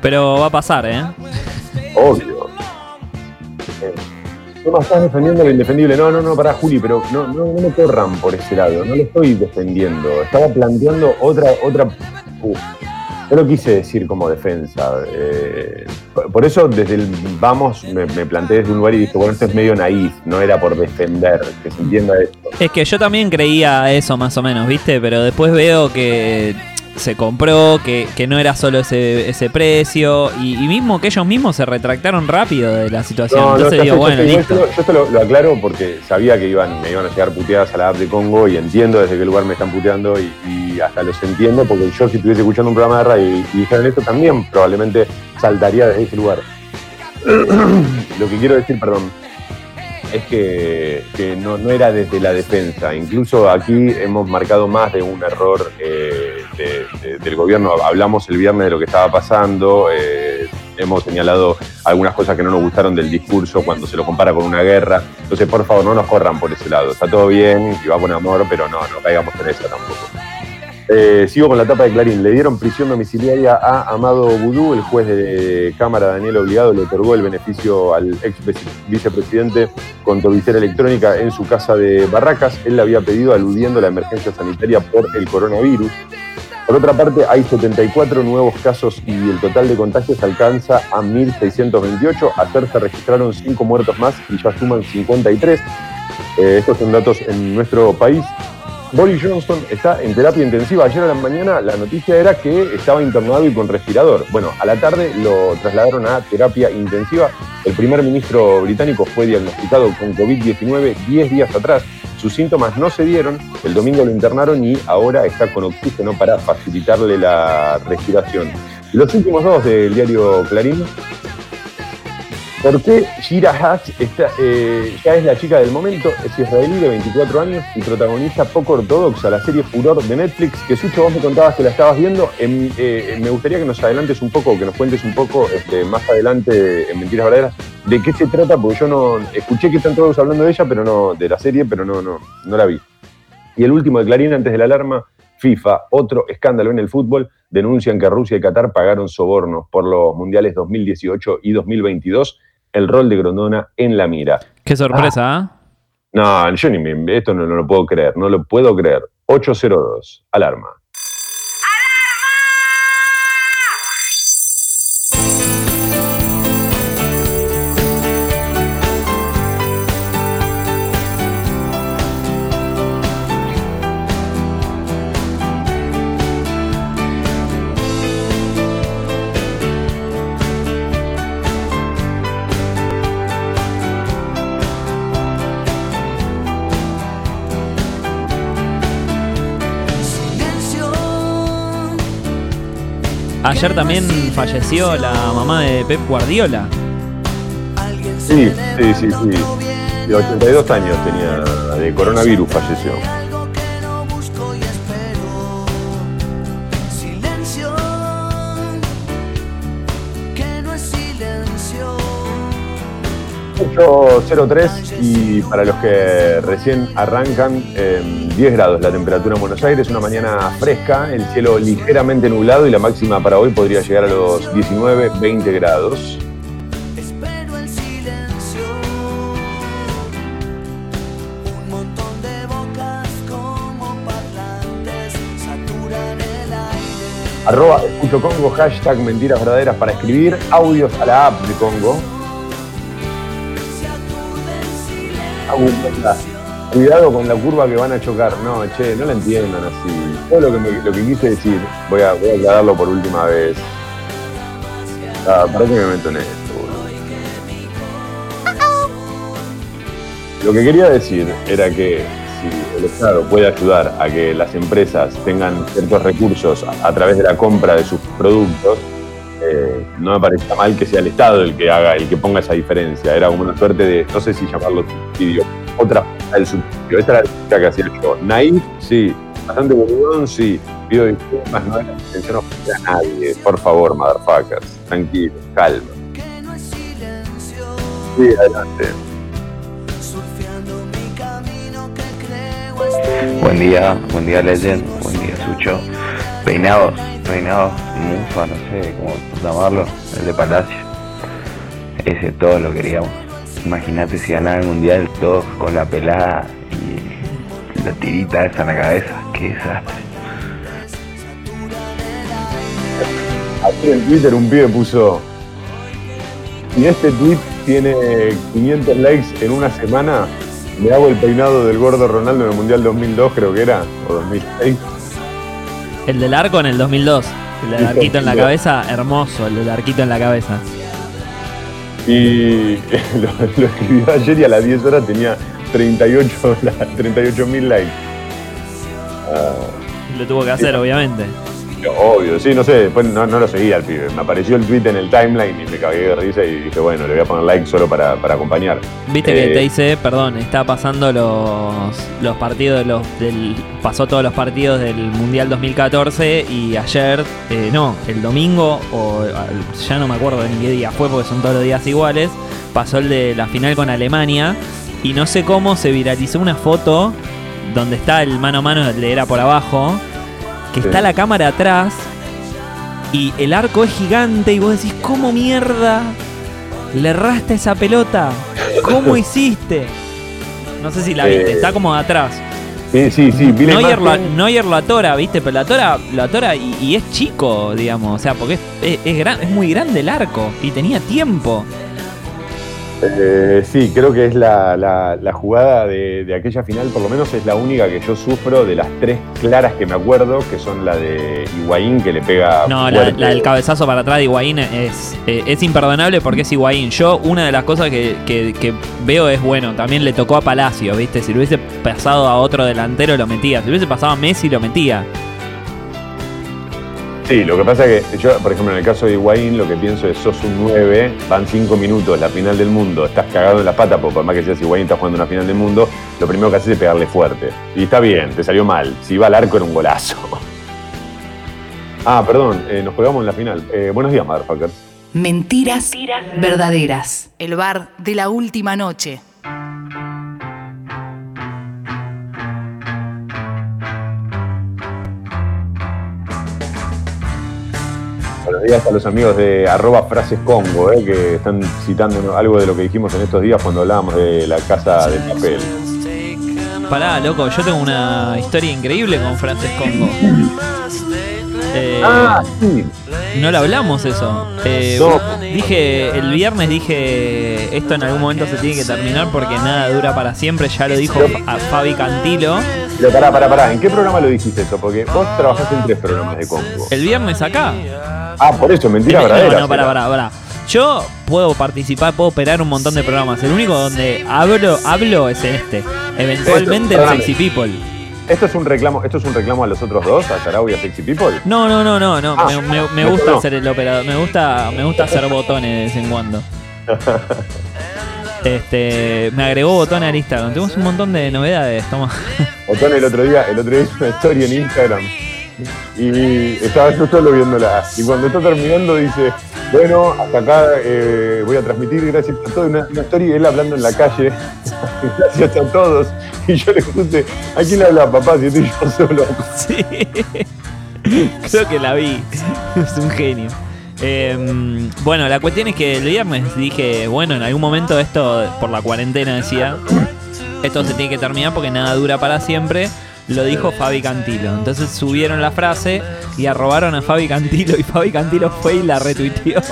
Pero va a pasar, ¿eh? Obvio. Eh, ¿Cómo estás defendiendo lo indefendible? No, no, no, pará, Juli, pero no, no, no me corran por ese lado. No lo estoy defendiendo. Estaba planteando otra. otra Uf, yo lo quise decir como defensa. eh, por- por eso, desde el vamos, me, me planteé desde un lugar y dije, bueno, esto es medio naif, no era por defender, que se entienda esto. Es que yo también creía eso más o menos, ¿viste? Pero después veo que se compró, que, que no era solo ese, ese precio, y, y mismo que ellos mismos se retractaron rápido de la situación. Entonces ya digo, sé, bueno, listo. Yo, yo esto lo, lo aclaro porque sabía que iban, me iban a llegar puteadas a la app de Congo y entiendo desde qué lugar me están puteando y, y hasta los entiendo porque yo si estuviese escuchando un programa de radio y, y dijeran esto también probablemente saltaría desde ese lugar. lo que quiero decir, perdón, es que, que no, no era desde la defensa. Incluso aquí hemos marcado más de un error eh, de- de- del gobierno. Hablamos el viernes de lo que estaba pasando, eh, hemos señalado algunas cosas que no nos gustaron del discurso cuando se lo compara con una guerra. Entonces, por favor, no nos corran por ese lado. Está todo bien y va con amor, pero no, no caigamos en esa tampoco. Eh, sigo con la tapa de Clarín. Le dieron prisión domiciliaria a Amado Budú. El juez de Cámara, Daniel Obligado, le otorgó el beneficio al ex vice- vicepresidente con tobillera electrónica en su casa de Barracas. Él la había pedido aludiendo la emergencia sanitaria por el coronavirus. Por otra parte, hay 74 nuevos casos y el total de contagios alcanza a 1.628. Ayer se registraron 5 muertos más y ya suman 53. Eh, estos son datos en nuestro país. Boris Johnson está en terapia intensiva. Ayer a la mañana la noticia era que estaba internado y con respirador. Bueno, a la tarde lo trasladaron a terapia intensiva. El primer ministro británico fue diagnosticado con COVID-19 10 días atrás. Sus síntomas no se dieron. El domingo lo internaron y ahora está con oxígeno para facilitarle la respiración. Los últimos dos del diario Clarín. ¿Por qué Shira está, eh, ya es la chica del momento? Es israelí de 24 años y protagonista poco ortodoxa, la serie Furor de Netflix, que Sucho vos me contabas que la estabas viendo. Em, eh, me gustaría que nos adelantes un poco, que nos cuentes un poco este, más adelante en Mentiras Verdaderas, de qué se trata, porque yo no escuché que están todos hablando de ella, pero no de la serie, pero no, no, no la vi. Y el último de Clarín, antes de la alarma, FIFA, otro escándalo en el fútbol, denuncian que Rusia y Qatar pagaron sobornos por los mundiales 2018 y 2022 el rol de Grondona en la mira. Qué sorpresa, ¿ah? No, yo ni me, esto no, no lo puedo creer, no lo puedo creer. 802, alarma. Ayer también falleció la mamá de Pep Guardiola. Sí, sí, sí, sí. De 82 años tenía, de coronavirus falleció. 8.03 y para los que recién arrancan, eh, 10 grados la temperatura en Buenos Aires, una mañana fresca, el cielo ligeramente nublado y la máxima para hoy podría llegar a los 19, 20 grados. Espero en silencio. Un montón de bocas como parlantes saturan el aire. Arroba escucho Congo, hashtag mentiras verdaderas para escribir audios a la app de Congo. Cuidado con la curva que van a chocar. No, che, no la entiendan así. Todo lo que, me- lo que quise decir, voy a, voy a aclararlo por última vez. Ah, ¿Para me meto esto, boludo? Lo que quería decir era que si el Estado puede ayudar a que las empresas tengan ciertos recursos a través de la compra de sus productos, eh, no me parece mal que sea el Estado el que haga, el que ponga esa diferencia. Era como una suerte de, no sé si llamarlo subsidio, otra del subsidio. Esta era la crítica que hacía yo. Naif, sí. Bastante boludón, sí. Pido disculpas, no era la intención ofender a nadie. Por favor, motherfuckers. Tranquilo, calma. Sí, adelante. Buen día, buen día Legend, buen día Sucho. Peinados, peinados, mufa, no sé cómo llamarlo, el de Palacio. Ese todo lo queríamos. Imagínate si ganaba el mundial todos con la pelada y la tirita esa en la cabeza. Qué desastre. Ayer en Twitter un pibe puso. Si este tweet tiene 500 likes en una semana, le hago el peinado del gordo Ronaldo en el Mundial 2002, creo que era, o 2006. El del arco en el 2002. El del arquito en la cabeza, hermoso, el del arquito en la cabeza. Y lo, lo escribió ayer y a las 10 horas tenía 38 mil likes. Ah, Lo tuvo que hacer, obviamente. Obvio, sí, no sé, después no, no lo seguía al pibe. Me apareció el tweet en el timeline y me cagué de risa y dije, bueno, le voy a poner like solo para, para acompañar. Viste que Eh, te dice, perdón, está pasando los, los partidos los del pasó todos los partidos del Mundial 2014 y ayer, eh, no, el domingo o ya no me acuerdo en qué día fue porque son todos los días iguales, pasó el de la final con Alemania y no sé cómo se viralizó una foto donde está el mano a mano el de era por abajo, que está la cámara atrás y el arco es gigante y vos decís, ¿cómo mierda le erraste esa pelota? ¿Cómo hiciste? No sé si la viste, Eh, está como de atrás. Sí, sí, sí, vi la Neuer imagen. Neuer lo atora, ¿viste? Pero lo atora, lo atora y, y es chico, digamos. O sea, porque es, es, es gran- es muy grande el arco y tenía tiempo. Eh, sí, creo que es la, la- la jugada de, de aquella final, por lo menos es la única que yo sufro de las tres claras que me acuerdo, que son la de Higuaín que le pega. No, la del cabezazo para atrás de Higuaín es, eh, es imperdonable porque es Higuaín. Yo, una de las cosas que, que- que veo es, bueno, también le tocó a Palacio, ¿viste? Si lo hubiese pasado a otro delantero, lo metía. Si lo hubiese pasado a Messi, lo metía. Sí, lo que pasa es que yo, por ejemplo, en el caso de Higuaín, lo que pienso es, sos un 9, van 5 minutos, la final del mundo, estás cagado en la pata, porque por más que seas Higuaín, estás jugando una final del mundo, lo primero que haces es pegarle fuerte. Y está bien, te salió mal. Si iba al arco era un golazo. Ah, perdón, eh, nos colgamos en la final. Eh, buenos días, motherfuckers. Mentiras verdaderas. El bar de la última noche. Buenos días a los amigos de arroba frases Congo, eh, que están citando algo de lo que dijimos en estos días cuando hablábamos de la casa de papel. Pará, loco, yo tengo una historia increíble con Frances Congo. Eh, Ah, sí. No lo hablamos eso. Eh, No. Dije, el viernes dije, esto en algún momento se tiene que terminar porque nada dura para siempre, ya lo dijo a Fabi Cantilo. Pero pará, pará, pará, ¿en qué programa lo dijiste eso? Porque vos trabajaste en tres programas de Congo. El viernes acá. Ah, por eso, mentira no, verdadera. no, pará, pará, pará. Yo puedo participar, puedo operar un montón de programas. El único donde hablo, hablo es en este. Eventualmente en. Sexy People. ¿Esto es un reclamo, esto es un reclamo a los otros dos, a Sarau y a Sexy People? No, no, no, no, no. Ah, me, me- me no, gusta no. ser el operador. Me gusta, me gusta hacer botones de vez en cuando. Este, me agregó botón a Instagram. Tenemos un montón de novedades. Toma. Botón el otro día, el otro día hizo una historia en Instagram y estaba yo solo viéndola. Y cuando está terminando dice, Bueno, hasta acá eh, voy a transmitir gracias a todos una, una story de él hablando en la calle. gracias a todos. Y yo le puse, ¿a quién le habla papá si estoy yo solo? Sí. Creo que la vi. Es un genio. Eh, bueno, la cuestión es que el viernes dije, bueno, en algún momento esto, por la cuarentena decía, esto se tiene que terminar porque nada dura para siempre. Lo dijo Fabi Cantilo. Entonces subieron la frase y arrobaron a Fabi Cantilo y Fabi Cantilo fue y la retuiteó.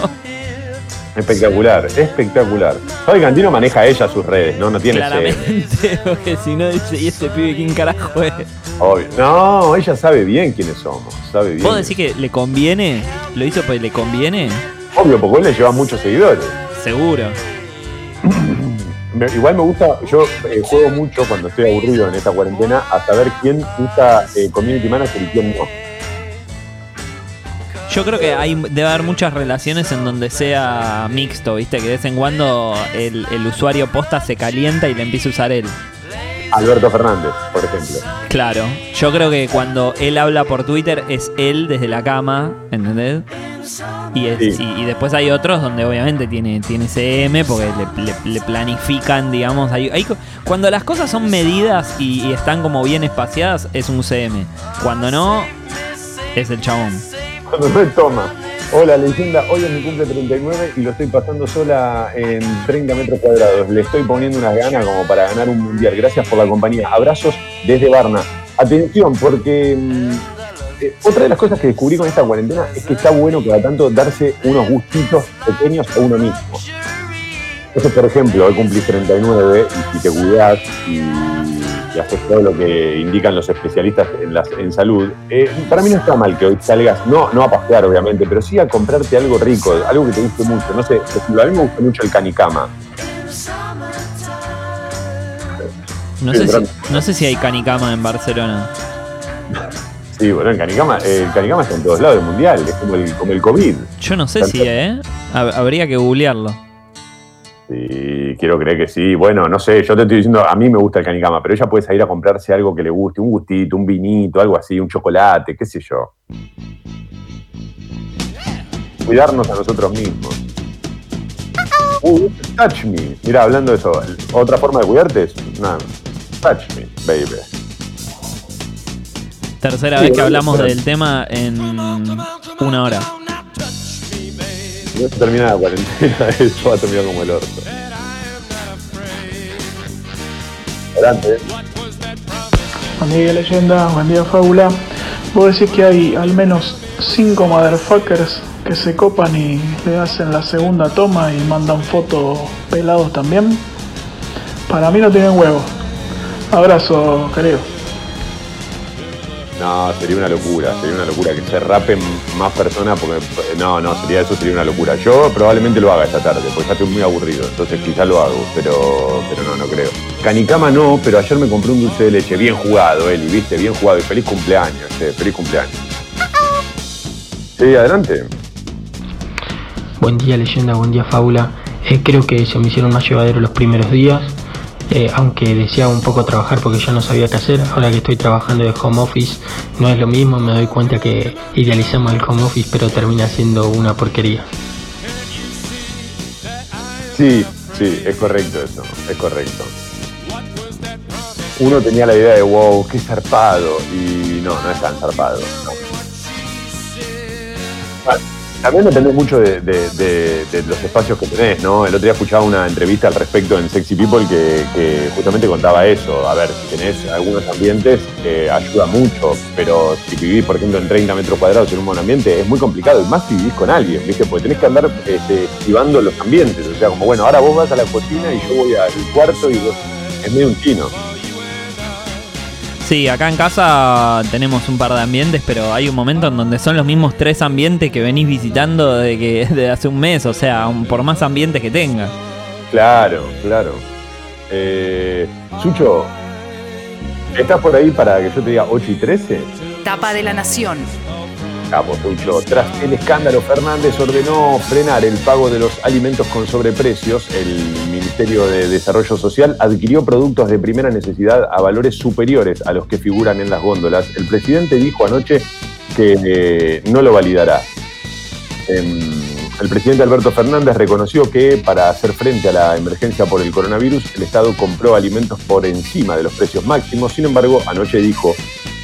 Espectacular, espectacular. Fabi Cantino maneja ella sus redes, ¿no? No tiene ese- Claramente, porque si no dice, ¿y este pibe quién carajo es? Obvio. No, ella sabe bien quiénes somos. Sabe bien. ¿Vos decís que le conviene? ¿Lo hizo porque le conviene? Obvio, porque él le lleva muchos seguidores. Seguro. Igual me gusta, yo eh, juego mucho cuando estoy aburrido en esta cuarentena a saber quién usa eh, community manager y quién no. Yo creo que hay, debe haber muchas relaciones en donde sea mixto, ¿viste? Que de vez en cuando el, el usuario posta se calienta y le empieza a usar él. Alberto Fernández, por ejemplo. Claro, yo creo que cuando él habla por Twitter es él desde la cama, ¿entendés? Y, es- Sí. y, y después hay otros donde obviamente tiene, tiene CM porque le, le- le planifican, digamos. Hay, hay cuando las cosas son medidas y, y están como bien espaciadas, es un CM. Cuando no, es el chabón. Cuando toma. Hola, leyenda. Hoy es mi cumple 39 y lo estoy pasando sola en 30 metros cuadrados. Le estoy poniendo unas ganas como para ganar un mundial. Gracias por la compañía. Abrazos desde Barna. Atención, porque mm, eh, otra de las cosas que descubrí con esta cuarentena es que está bueno cada tanto darse unos gustitos pequeños a uno mismo. Entonces, por ejemplo, hoy cumplís 39 y si te cuidás y, y haces todo lo que indican los especialistas en, las- en salud, eh, para mí no está mal que hoy salgas, no, no a pasear obviamente, pero sí a comprarte algo rico, algo que te guste mucho. No sé, por ejemplo, a mí me gusta mucho el canicama. No Sí, sé, si, no sé si hay canicama en Barcelona. Sí, bueno, el canicama, el canicama está en todos lados del mundial, es como el, como el COVID. Yo no sé si, ¿eh? Hab- Habría que googlearlo. Sí, quiero creer que sí. Bueno, no sé, yo te estoy diciendo, a mí me gusta el canicama, pero ella puede salir a comprarse algo que le guste, un gustito, un vinito, algo así, un chocolate, qué sé yo. Cuidarnos a nosotros mismos. Uh, touch me. Mira, hablando de eso, otra forma de cuidarte es, nada, touch me, baby. Tercera Sí, vez que hablamos del tema en una hora. No se termina la cuarentena, eso va a terminar como el orto. Adelante. Buen día leyenda, buen día fábula. Vos decís que hay al menos 5 motherfuckers que se copan y le hacen la segunda toma y mandan fotos pelados también. Para mí no tienen huevos. Abrazo, querido. No, sería una locura, sería una locura que se rapen más personas porque no, no, sería eso sería una locura. Yo probablemente lo haga esta tarde, porque ya estoy muy aburrido, entonces quizás lo hago, pero, pero no, no creo. Canicama no, pero ayer me compré un dulce de leche, bien jugado, Eli, viste, bien jugado y feliz cumpleaños, che, feliz cumpleaños. Sí, adelante. Buen día leyenda, buen día fábula. Eh, creo que se me hicieron más llevaderos los primeros días, eh, aunque deseaba un poco trabajar porque ya no sabía qué hacer. Ahora que estoy trabajando de home office no es lo mismo, me doy cuenta que idealizamos el home office pero termina siendo una porquería. Sí, sí, es correcto eso, es correcto. Uno tenía la idea de, wow, qué zarpado, y no, no es tan zarpado. no. También depende mucho de, los espacios que tenés, ¿no? El otro día escuchaba una entrevista al respecto en Sexy People que, que justamente contaba eso. A ver, si tenés algunos ambientes, eh, ayuda mucho, pero si vivís, por ejemplo, en 30 metros cuadrados en un buen ambiente, es muy complicado, y más si vivís con alguien, ¿viste? Porque tenés que andar este, esquivando los ambientes. O sea, como, bueno, ahora vos vas a la cocina y yo voy al cuarto y vos... Es medio un chino. Sí, acá en casa tenemos un par de ambientes, pero hay un momento en donde son los mismos tres ambientes que venís visitando de que de hace un mes, o sea, un- por más ambientes que tenga. Claro, claro. Eh, Sucho, ¿estás por ahí para que yo te diga 8 y 13? Tapa de la Nación. Tras el escándalo, Fernández ordenó frenar el pago de los alimentos con sobreprecios. El Ministerio de Desarrollo Social adquirió productos de primera necesidad a valores superiores a los que figuran en las góndolas. El presidente dijo anoche que eh, no lo validará. Em, El presidente Alberto Fernández reconoció que para hacer frente a la emergencia por el coronavirus, el Estado compró alimentos por encima de los precios máximos. Sin embargo, anoche dijo,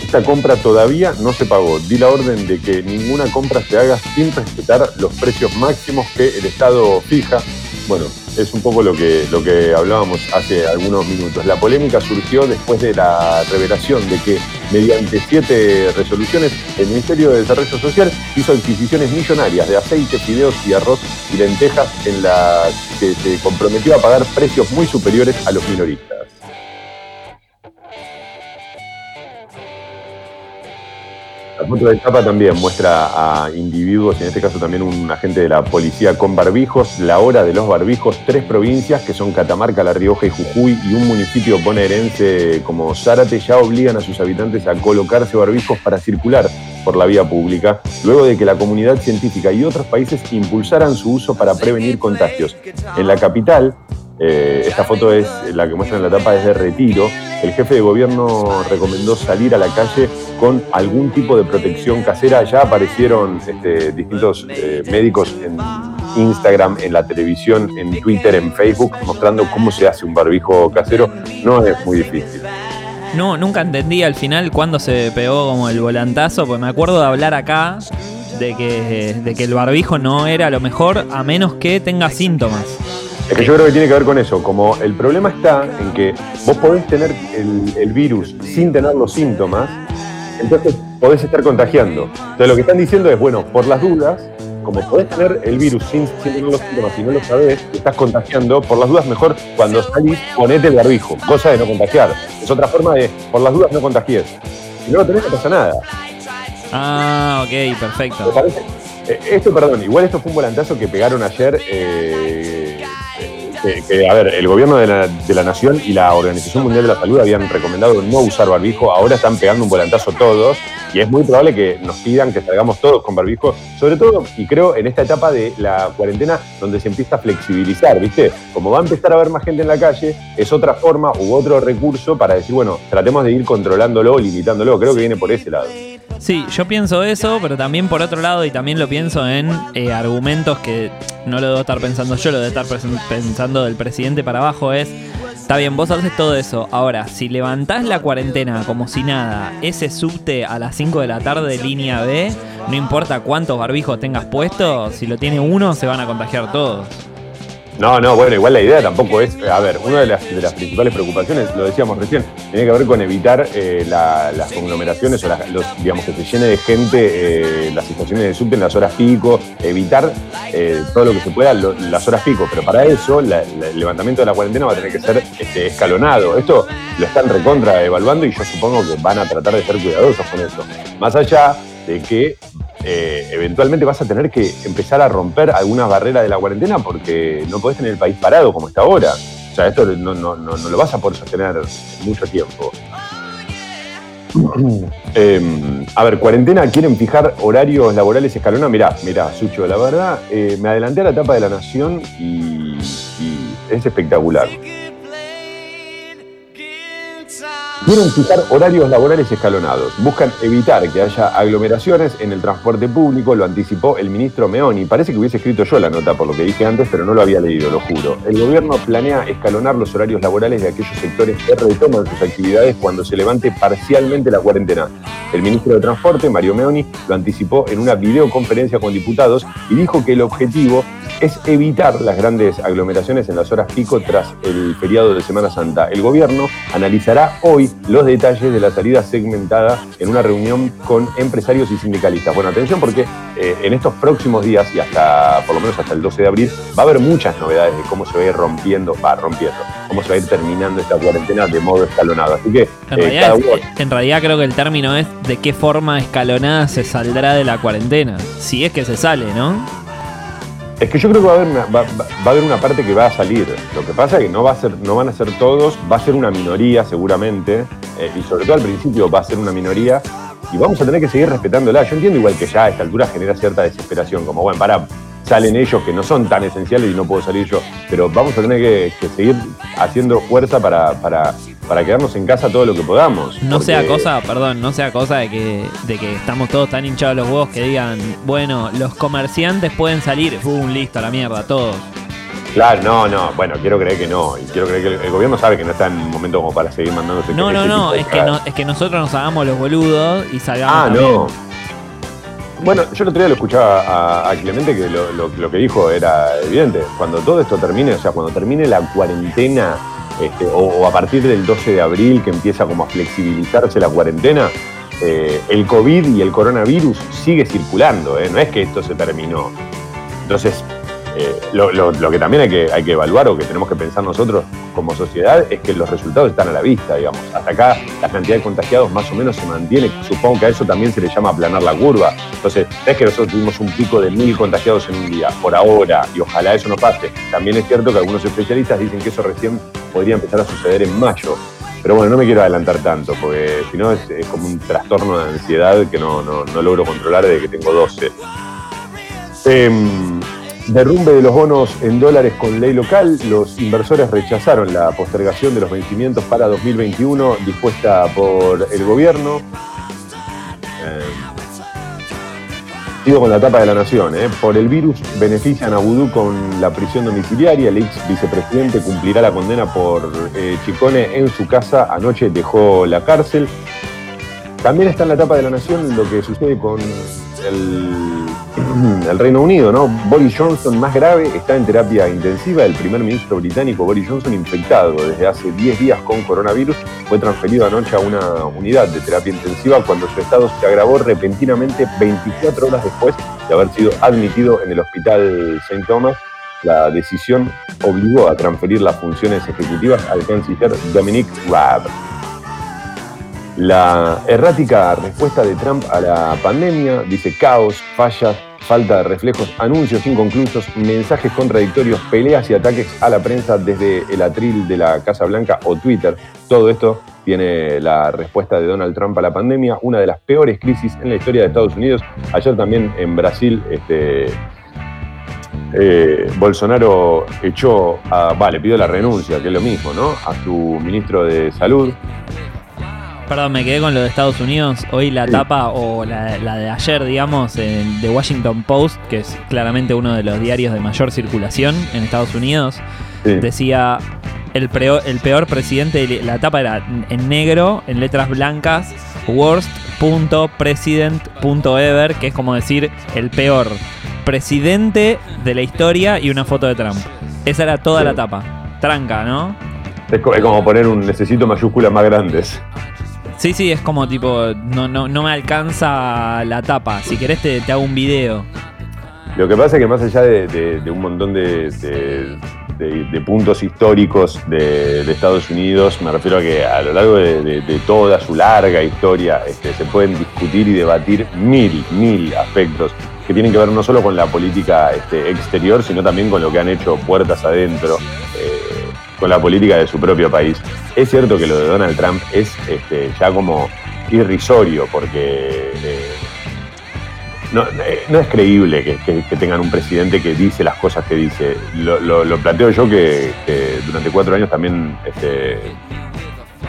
esta compra todavía no se pagó. Di la orden de que ninguna compra se haga sin respetar los precios máximos que el Estado fija. Bueno, es un poco lo que, lo que hablábamos hace algunos minutos. La polémica surgió después de la revelación de que mediante siete resoluciones el Ministerio de Desarrollo Social hizo adquisiciones millonarias de aceite, fideos y arroz y lentejas en las que se comprometió a pagar precios muy superiores a los minoristas. La foto de tapa también muestra a individuos, en este caso también un agente de la policía con barbijos, la hora de los barbijos, tres provincias que son Catamarca, La Rioja y Jujuy y un municipio bonaerense como Zárate ya obligan a sus habitantes a colocarse barbijos para circular por la vía pública, luego de que la comunidad científica y otros países impulsaran su uso para prevenir contagios. En la capital, eh, esta foto es la que muestra en la tapa es de retiro. El jefe de gobierno recomendó salir a la calle con algún tipo de protección casera. Ya aparecieron este, distintos eh, médicos en Instagram, en la televisión, en Twitter, en Facebook, mostrando cómo se hace un barbijo casero. No es muy difícil. No, nunca entendí al final cuándo se pegó como el volantazo, porque me acuerdo de hablar acá de que, de que el barbijo no era lo mejor a menos que tenga síntomas. Es que yo creo que tiene que ver con eso. Como el problema está en que vos podés tener el, el virus sin tener los síntomas, entonces podés estar contagiando. Entonces lo que están diciendo es, bueno, por las dudas, como podés tener el virus sin, sin tener los síntomas y no lo sabés, te estás contagiando, por las dudas mejor cuando salís ponete el barbijo, cosa de no contagiar. Es otra forma de, por las dudas no contagies. Si no lo tenés no pasa nada. Ah, ok, ¿Te perfecto. Eh, Esto, perdón, igual esto fue un volantazo que pegaron ayer. eh, que, que, a ver, el gobierno de la, de la Nación y la Organización Mundial de la Salud habían recomendado no usar barbijo. Ahora están pegando un volantazo todos. Y es muy probable que nos pidan que salgamos todos con barbijo. Sobre todo, y creo, en esta etapa de la cuarentena, donde se empieza a flexibilizar, ¿viste? Como va a empezar a haber más gente en la calle, es otra forma u otro recurso para decir, bueno, tratemos de ir controlándolo, limitándolo. Creo que viene por ese lado. Sí, yo pienso eso, pero también por otro lado, y también lo pienso en eh, argumentos que no lo debo estar pensando yo, lo debo estar pensando del presidente para abajo, es, está bien, vos haces todo eso, ahora, si levantás la cuarentena como si nada, ese subte a las 5 de la tarde, línea B, no importa cuántos barbijos tengas puestos, si lo tiene uno, se van a contagiar todos. No, no, bueno, igual la idea tampoco es, a ver, una de las, de las principales preocupaciones, lo decíamos recién, tiene que ver con evitar eh, la- las conglomeraciones o los, digamos, que se llene de gente eh, las estaciones de subte en las horas pico, evitar eh, todo lo que se pueda las horas pico, pero para eso el levantamiento de la cuarentena va a tener que ser este, escalonado. Esto lo están recontra evaluando y yo supongo que van a tratar de ser cuidadosos con eso. Más allá de que eh, eventualmente vas a tener que empezar a romper algunas barreras de la cuarentena porque no podés tener el país parado como está ahora. O sea, esto no, no, no, lo vas a poder sostener mucho tiempo. Eh, a ver, cuarentena, quieren fijar horarios laborales escalonados. Mirá, mirá, Sucho, la verdad, eh, me adelanté a la etapa de la Nación y es espectacular. Quieren fijar horarios laborales escalonados. Buscan evitar que haya aglomeraciones en el transporte público, lo anticipó el ministro Meoni. Parece que hubiese escrito yo la nota por lo que dije antes, pero no lo había leído, lo juro. El gobierno planea escalonar los horarios laborales de aquellos sectores que retoman sus actividades cuando se levante parcialmente la cuarentena. El ministro de Transporte, Mario Meoni, lo anticipó en una videoconferencia con diputados y dijo que el objetivo es evitar las grandes aglomeraciones en las horas pico tras el feriado de Semana Santa. El gobierno analizará hoy los detalles de la salida segmentada en una reunión con empresarios y sindicalistas. Bueno, atención porque eh, en estos próximos días y hasta por lo menos hasta el 12 de abril va a haber muchas novedades de cómo se va a ir rompiendo, va rompiendo, cómo se va a ir terminando esta cuarentena de modo escalonado. Así que En, eh, realidad, cada es- uno en realidad creo que el término es de qué forma escalonada se saldrá de la cuarentena. Si es que se sale, ¿no? Es que yo creo que va a, haber una, va, a haber una parte que va a salir. Lo que pasa es que no, va a ser, no van a ser todos, va a ser una minoría seguramente, eh, y sobre todo al principio va a ser una minoría, y vamos a tener que seguir respetándola. Yo entiendo igual que ya a esta altura genera cierta desesperación, como, bueno, para salen ellos que no son tan esenciales y no puedo salir yo, pero vamos a tener que, que seguir haciendo fuerza para, para para quedarnos en casa todo lo que podamos. No Porque- sea cosa, perdón, no sea cosa de que, de que estamos todos tan hinchados los huevos que digan, bueno, los comerciantes pueden salir, ¡pum! listo, a la mierda, todos. Claro, no, no, bueno, quiero creer que no. Y quiero creer que el, el gobierno sabe que no está en un momento como para seguir mandándose No, no, no, tipo de es que, no, es que nosotros nos hagamos los boludos y salgamos Ah, también. no. Bueno, yo el otro día lo escuchaba a, a Clemente que lo, lo- lo que dijo era evidente. Cuando todo esto termine, o sea, cuando termine la cuarentena, este, o, a partir del 12 de abril que empieza como a flexibilizarse la cuarentena, eh, el COVID y el coronavirus sigue circulando, ¿eh? no es que esto se terminó. Entonces, eh, lo, que también hay que, hay que evaluar o que tenemos que pensar nosotros como sociedad es que los resultados están a la vista, digamos. Hasta acá la cantidad de contagiados más o menos se mantiene. Supongo que a eso también se le llama aplanar la curva. Entonces, es que nosotros tuvimos un pico de mil contagiados en un día, por ahora, y ojalá eso no pase. También es cierto que algunos especialistas dicen que eso recién podría empezar a suceder en mayo. Pero bueno, no me quiero adelantar tanto, porque si no es, como un trastorno de ansiedad que no, no- no logro controlar desde que tengo 12. Em, derrumbe de los bonos en dólares con ley local. Los inversores rechazaron la postergación de los vencimientos para 2021 dispuesta por el gobierno. Em, Sigo con la tapa de la nación. ¿eh? Por el virus benefician a Vudú con la prisión domiciliaria. El ex vicepresidente cumplirá la condena por eh, Chicone en su casa. Anoche dejó la cárcel. También está en la tapa de la nación lo que sucede con el, el Reino Unido, ¿no? Boris Johnson, más grave, está en terapia intensiva. El primer ministro británico Boris Johnson, infectado desde hace 10 días con coronavirus, fue transferido anoche a una unidad de terapia intensiva cuando su estado se agravó repentinamente 24 horas después de haber sido admitido en el hospital St. Thomas. La decisión obligó a transferir las funciones ejecutivas al canciller Dominic Raab. La errática respuesta de Trump a la pandemia dice caos, fallas, falta de reflejos, anuncios inconclusos, mensajes contradictorios, peleas y ataques a la prensa desde el atril de la Casa Blanca o Twitter. Todo esto tiene la respuesta de Donald Trump a la pandemia, una de las peores crisis en la historia de Estados Unidos. Ayer también en Brasil, este, eh, Bolsonaro echó, a, vale, pidió la renuncia, que es lo mismo, ¿no? A su ministro de Salud, Perdón, me quedé con lo de Estados Unidos. Hoy la tapa, o la, la de ayer, digamos, en The Washington Post, que es claramente uno de los diarios de mayor circulación en Estados Unidos, Sí. decía el, peor, el peor presidente, de la tapa era en negro, en letras blancas, worst.president.ever, que es como decir el peor presidente de la historia y una foto de Trump. Esa era toda Sí. la tapa. Tranca, ¿no? Es como poner un necesito mayúsculas más grandes. Sí, sí, es como tipo, no, no, no me alcanza la tapa. Si querés te, te hago un video. Lo que pasa es que más allá de, un montón de, puntos históricos de, Estados Unidos, me refiero a que a lo largo de toda su larga historia este, se pueden discutir y debatir mil, mil aspectos que tienen que ver no solo con la política este, exterior, sino también con lo que han hecho puertas adentro, eh, con la política de su propio país. Es cierto que lo de Donald Trump es este, ya como irrisorio, porque eh, no, eh, no es creíble que, tengan un presidente que dice las cosas que dice. Lo, lo- planteo yo que, durante cuatro años también este,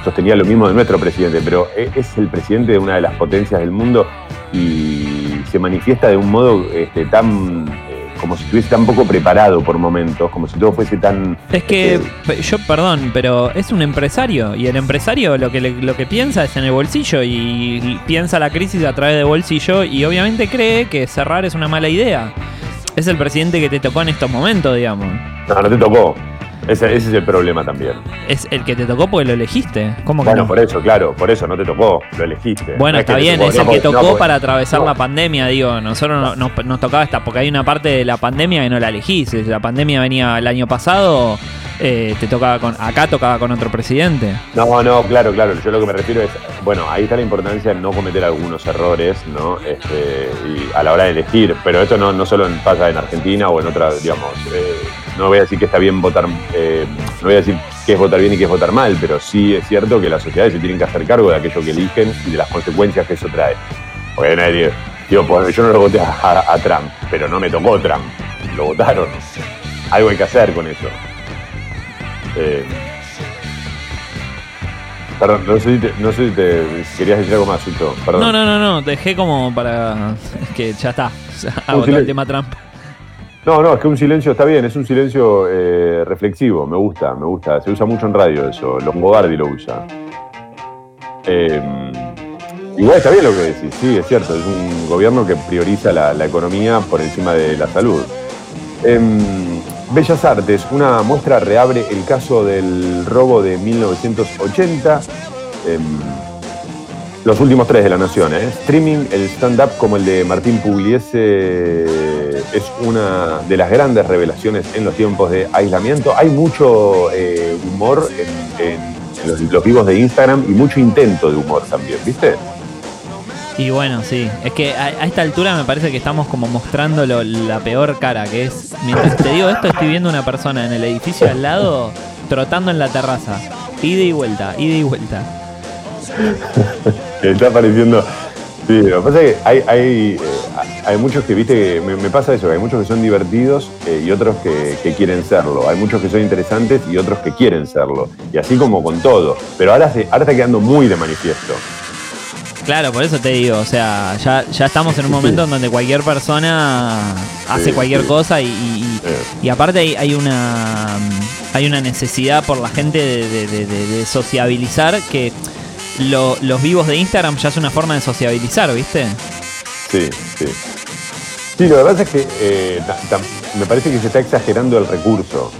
sostenía lo mismo de nuestro presidente, pero e- es el presidente de una de las potencias del mundo y se manifiesta de un modo este, tan como si estuviese tan poco preparado por momentos, como si todo fuese tan Es que este, yo, perdón, pero es un empresario y el empresario lo que, le- lo que piensa es en el bolsillo y piensa la crisis a través de bolsillo y obviamente cree que cerrar es una mala idea. Es el presidente que te tocó en estos momentos, digamos. no, no te tocó. Ese, ese es el problema también. Es el que te tocó porque lo elegiste. ¿Cómo que Bueno, no? por eso, claro, por eso no te tocó, lo elegiste. Bueno, No es está te bien, tocó, es no el que tocó porque- para atravesar la pandemia, digo, nosotros no- nos, nos tocaba esta, porque hay una parte de la pandemia que no la elegís, la pandemia venía el año pasado, eh, te tocaba con, acá tocaba con otro presidente. No, no, claro, claro. Yo lo que me refiero es, bueno, ahí está la importancia de no cometer algunos errores, ¿no? Este, y a la hora de elegir. Pero esto no, no solo pasa en Argentina o en otras, digamos, eh, no voy a decir que está bien votar, eh, no voy a decir qué es votar bien y qué es votar mal, pero sí es cierto que las sociedades se tienen que hacer cargo de aquello que eligen y de las consecuencias que eso trae. Porque nadie, digo, pues, yo no lo voté a, a- a Trump, pero no me tocó Trump, lo votaron. Algo hay que hacer con eso. Eh, Perdón, no sé si, te- no sé si te si querías decir algo más, Sucho. Perdón. No, no, no, no, dejé como para que ya está. Agotó el tema Trump. No, no, es que un silencio está bien, es un silencio eh, reflexivo, me gusta, me gusta. Se usa mucho en radio eso, Longobardi lo usa. Eh, igual está bien lo que decís, sí, es cierto, es un gobierno que prioriza la, la economía por encima de la salud. Em, Bellas Artes, una muestra reabre el caso del robo de 1980. Em, los últimos tres de la nación, ¿eh? Streaming, el stand-up como el de Martín Pugliese es una de las grandes revelaciones en los tiempos de aislamiento. Hay mucho eh, humor en, en- en los, los vivos de Instagram y mucho intento de humor también, ¿viste? Y bueno, sí, es que a, a esta altura me parece que estamos como mostrando lo- la peor cara, que es, mientras te digo esto, estoy viendo una persona en el edificio al lado trotando en la terraza, ida y vuelta, ida y vuelta. Está apareciendo. Sí, lo que pasa es que hay, hay, eh, hay muchos que, viste, que me, me pasa eso, que hay muchos que son divertidos eh, y otros que, que quieren serlo. Hay muchos que son interesantes y otros que quieren serlo. Y así como con todo. Pero ahora, se- ahora está quedando muy de manifiesto. Claro, por eso te digo, o sea, ya, ya estamos en un momento en donde cualquier persona hace Sí, cualquier sí. cosa y, y- Eh, y aparte hay, hay una hay una necesidad por la gente de, de- de- de- de sociabilizar que lo- los vivos de Instagram ya es una forma de sociabilizar, ¿viste? Sí, sí. Sí, lo que pasa es que eh, me parece que se está exagerando el recurso.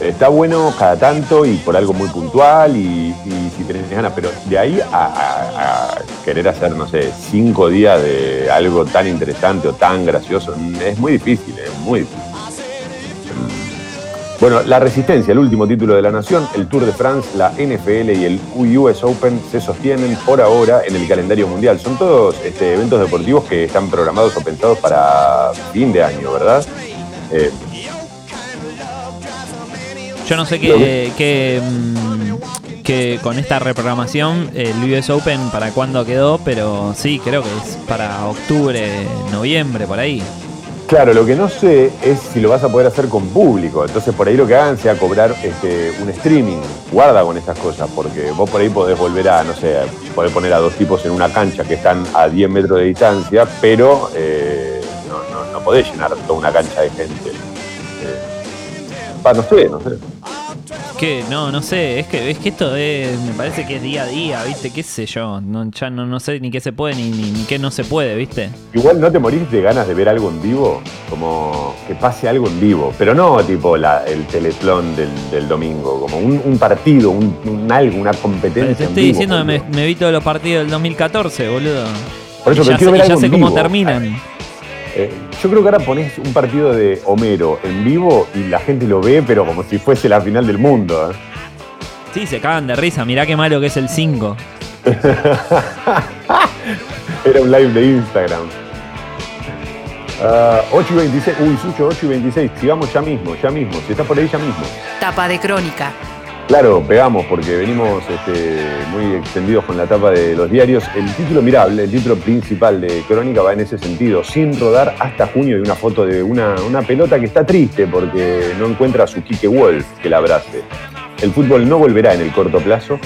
Está bueno cada tanto y por algo muy puntual y, si tenés ganas, pero de ahí a, a- querer hacer, no sé, cinco días de algo tan interesante o tan gracioso, es muy difícil, es muy difícil. Bueno, la Resistencia, el último título de la Nación, el Tour de France, la NFL y el US Open se sostienen por ahora en el calendario mundial. Son todos este, eventos deportivos que están programados o pensados para fin de año, ¿verdad? Eh, Yo no sé qué, qué, mm, qué con esta reprogramación el US Open para cuándo quedó, pero sí, creo que es para octubre, noviembre, por ahí. Claro, lo que no sé es si lo vas a poder hacer con público. Entonces, por ahí lo que hagan sea cobrar este, un streaming. Guarda con estas cosas, porque vos por ahí podés volver a, no sé, poder poner a dos tipos en una cancha que están a 10 metros de distancia, pero eh, no, podés llenar toda una cancha de gente. Eh, no sé, no sé. Que no, no sé, es que es que esto es, me parece que es día a día, ¿viste? ¿Qué sé yo? No, ya no, no sé ni qué se puede ni, ni, ni qué no se puede, ¿viste? Igual no te morís de ganas de ver algo en vivo, como que pase algo en vivo, pero no tipo la, el teletlón del, del domingo, como un, un partido, un, un algo, una competencia. Pero te en estoy vivo, diciendo que me, vi todos los partidos del 2014, boludo. Por eso, Y ya quiero sé, ver y ya sé en cómo vivo. terminan. Eh, yo creo que ahora pones un partido de Homero en vivo y la gente lo ve, pero como si fuese la final del mundo. ¿eh? Sí, se cagan de risa, mirá qué malo que es el 5. Era un live de Instagram. Ah, 8 y 26, uy, Sucho, 8 y 26, sigamos ya mismo, ya mismo, si estás por ahí ya mismo. Tapa de crónica. Claro, pegamos porque venimos este, muy extendidos con la tapa de los diarios. El título mirable, el título principal de Crónica va en ese sentido, sin rodar hasta junio y una foto de una, una pelota que está triste porque no encuentra a su Kike Wolf que la abrace. El fútbol no volverá en el corto plazo.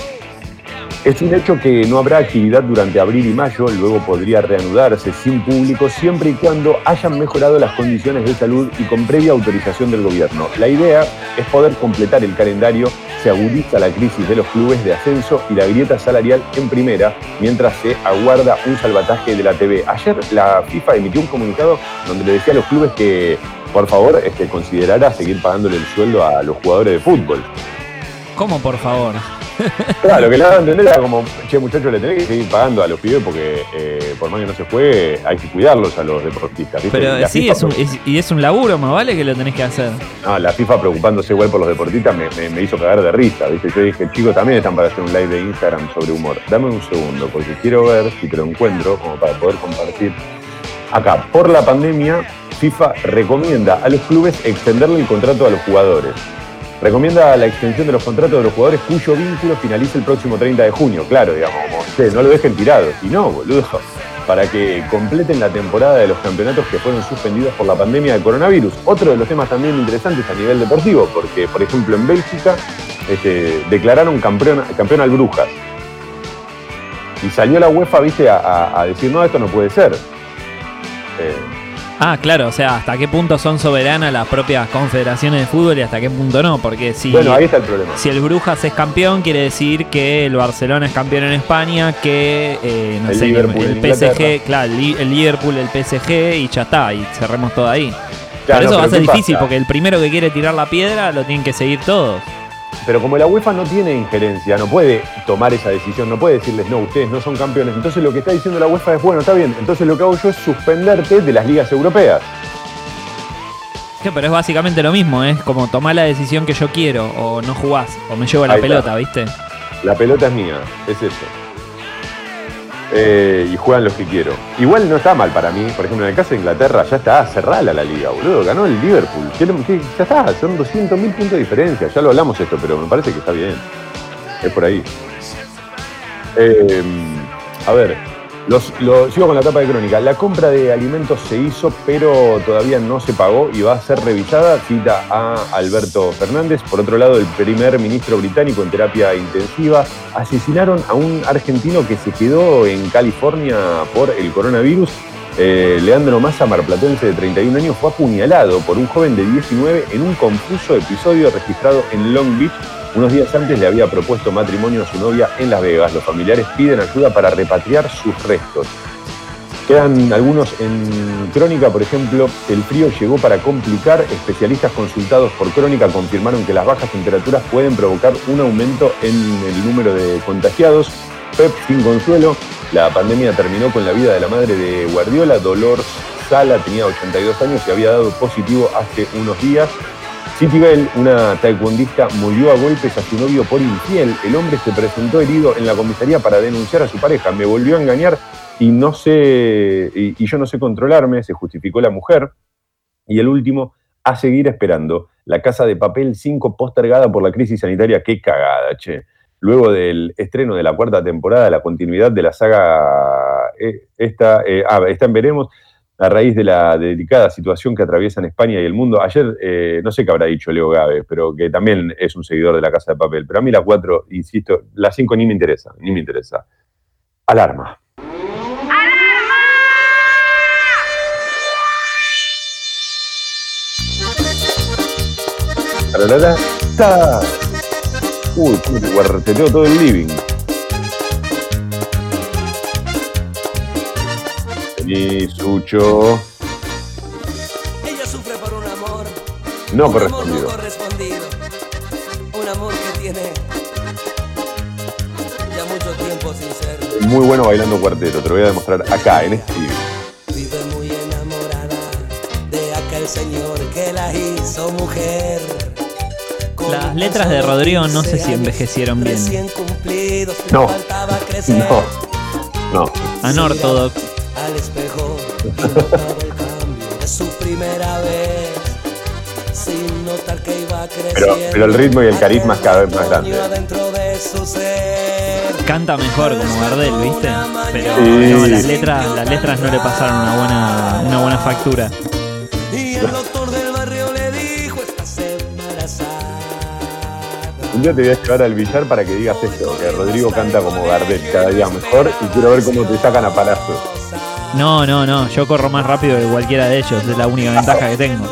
Es un hecho que no habrá actividad durante abril y mayo, luego podría reanudarse sin público siempre y cuando hayan mejorado las condiciones de salud y con previa autorización del gobierno. La idea es poder completar el calendario, se agudiza la crisis de los clubes de ascenso y la grieta salarial en primera, mientras se aguarda un salvataje de la TV. Ayer la FIFA emitió un comunicado donde le decía a los clubes que por favor este, considerara seguir pagándole el sueldo a los jugadores de fútbol. ¿Cómo, por favor? Claro, lo que le daba a entender era como, che muchachos, le tenés que seguir pagando a los pibes porque eh, por más que no se juegue, hay que cuidarlos a los deportistas. ¿viste? Pero sí, FIFA es un, es- y es un laburo, más vale que lo tenés que hacer. No, la FIFA preocupándose igual por los deportistas me, me- me hizo cagar de risa, ¿viste? Yo dije, chicos, también están para hacer un live de Instagram sobre humor. Dame un segundo, porque quiero ver si te lo encuentro, como para poder compartir. Acá, por la pandemia, FIFA recomienda a los clubes extenderle el contrato a los jugadores. Recomienda la extensión de los contratos de los jugadores cuyo vínculo finaliza el próximo 30 de junio. Claro, digamos, como, "Che, no lo dejen tirado. Y no, boludo. para que completen la temporada de los campeonatos que fueron suspendidos por la pandemia de coronavirus. Otro de los temas también interesantes a nivel deportivo, porque por ejemplo en Bélgica este, declararon campeón, al Brujas. Y salió la UEFA, a decir, no, esto no puede ser. Eh, Ah, claro, o sea, hasta qué punto son soberanas las propias confederaciones de fútbol y hasta qué punto no, porque si, bueno, ahí está el problema. si el Brujas es campeón, quiere decir que el Barcelona es campeón en España, que el, no El sé, Liverpool el. PSG, claro, el, Li- el Liverpool, el PSG y ya está, y cerremos todo ahí. Claro, Por eso no, va a ser ¿qué difícil, pasa? porque el primero que quiere tirar la piedra lo tienen que seguir todos. Pero como la UEFA no tiene injerencia, no puede tomar esa decisión, no puede decirles, no, ustedes no son campeones. Entonces lo que está diciendo la UEFA es, bueno, está bien, entonces lo que hago yo es suspenderte de las ligas europeas. Que, pero es básicamente lo mismo, es como tomar la decisión que yo quiero, o no jugás, o me llevo la Ahí está. pelota, ¿viste? La pelota es mía, es eso. Eh, y juegan los que quiero. Igual no está mal para mí. Por ejemplo, en el caso de Inglaterra, ya está cerrada la liga, boludo. Ganó el Liverpool. ¿Qué- qué- Ya está, son 200.000 puntos de diferencia. Ya lo hablamos esto, pero me parece que está bien. Es por ahí. Eh, a ver, los, lo- sigo con la etapa de crónica. La compra de alimentos se hizo, pero todavía no se pagó y va a ser revisada. Cita a Alberto Fernández. Por otro lado, el primer ministro británico en terapia intensiva. Asesinaron a un argentino que se quedó en California por el coronavirus. Eh, Leandro Massa, marplatense de 31 años, fue apuñalado por un joven de 19 en un confuso episodio registrado en Long Beach. Unos días antes le había propuesto matrimonio a su novia en Las Vegas. Los familiares piden ayuda para repatriar sus restos. Quedan algunos en Crónica, por ejemplo, el frío llegó para complicar. Especialistas consultados por Crónica confirmaron que las bajas temperaturas pueden provocar un aumento en el número de contagiados. Pep sin consuelo, la pandemia terminó con la vida de la madre de Guardiola, Dolores Sala, tenía 82 años y había dado positivo hace unos días. City Bell, una taekwondista, murió a golpes a su novio por infiel. El hombre se presentó herido en la comisaría para denunciar a su pareja. Me volvió a engañar y no sé, y yo no sé controlarme, se justificó la mujer. Y el último, a seguir esperando. La Casa de Papel 5 postergada por la crisis sanitaria. Qué cagada, che. Luego del estreno de la cuarta temporada, la continuidad de la saga, eh, esta, eh, ah, está en Veremos, a raíz de la delicada situación que atraviesan España y el mundo. Ayer, eh, no sé qué habrá dicho Leo Gávez, pero que también es un seguidor de la Casa de Papel. Pero a mí la 4, insisto, la 5 ni me interesa, ni me interesa. Alarma. Tararara, ta. Uy, guarteteo todo el living. Vení, Sucho. Ella sufre por un amor. No un correspondido. amor no correspondido. Un amor que tiene ya mucho tiempo sin ser. Muy bueno bailando cuarteto, te lo voy a demostrar acá, en este living. Vive muy enamorada de aquel señor que la hizo mujer. Con Las letras de Rodrigo no sé 15 si envejecieron bien. No. No, no. Anortodox. Al espejo y notaba el cambio de su primera vez. Sin notar que iba creciendo. Pero, pero el ritmo y el carisma es cada vez más grande. Canta mejor como Gardel, ¿viste? Pero Sí. no, las letras, las letras no le pasaron una buena, una buena factura. Y el doctor del barrio le dijo: Estás embarazada. Un día te voy a llevar al billar para que digas esto, que Rodrigo canta como Gardel cada día mejor y quiero ver cómo te sacan a palazos. No, no, no, yo corro más rápido que cualquiera de ellos, es la única ventaja que tengo.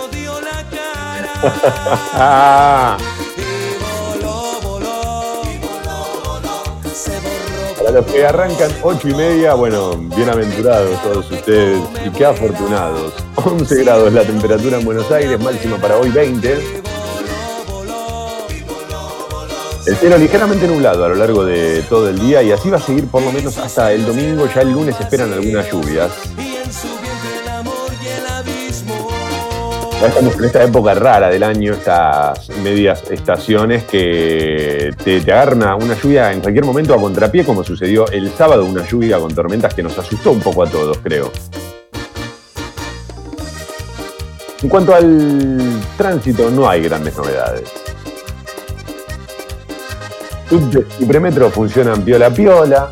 Para los que arrancan ocho y media, bueno, bienaventurados todos ustedes y qué afortunados. 11 grados la temperatura en Buenos Aires, máxima para hoy 20. El cielo ligeramente nublado a lo largo de todo el día y así va a seguir por lo menos hasta el domingo. Ya el lunes esperan algunas lluvias. Ya estamos en esta época rara del año, estas medias estaciones que te, te agarran una, una lluvia en cualquier momento a contrapié, como sucedió el sábado, una lluvia con tormentas que nos asustó un poco a todos, creo. En cuanto al tránsito, no hay grandes novedades. Subte y premetro funcionan piola piola,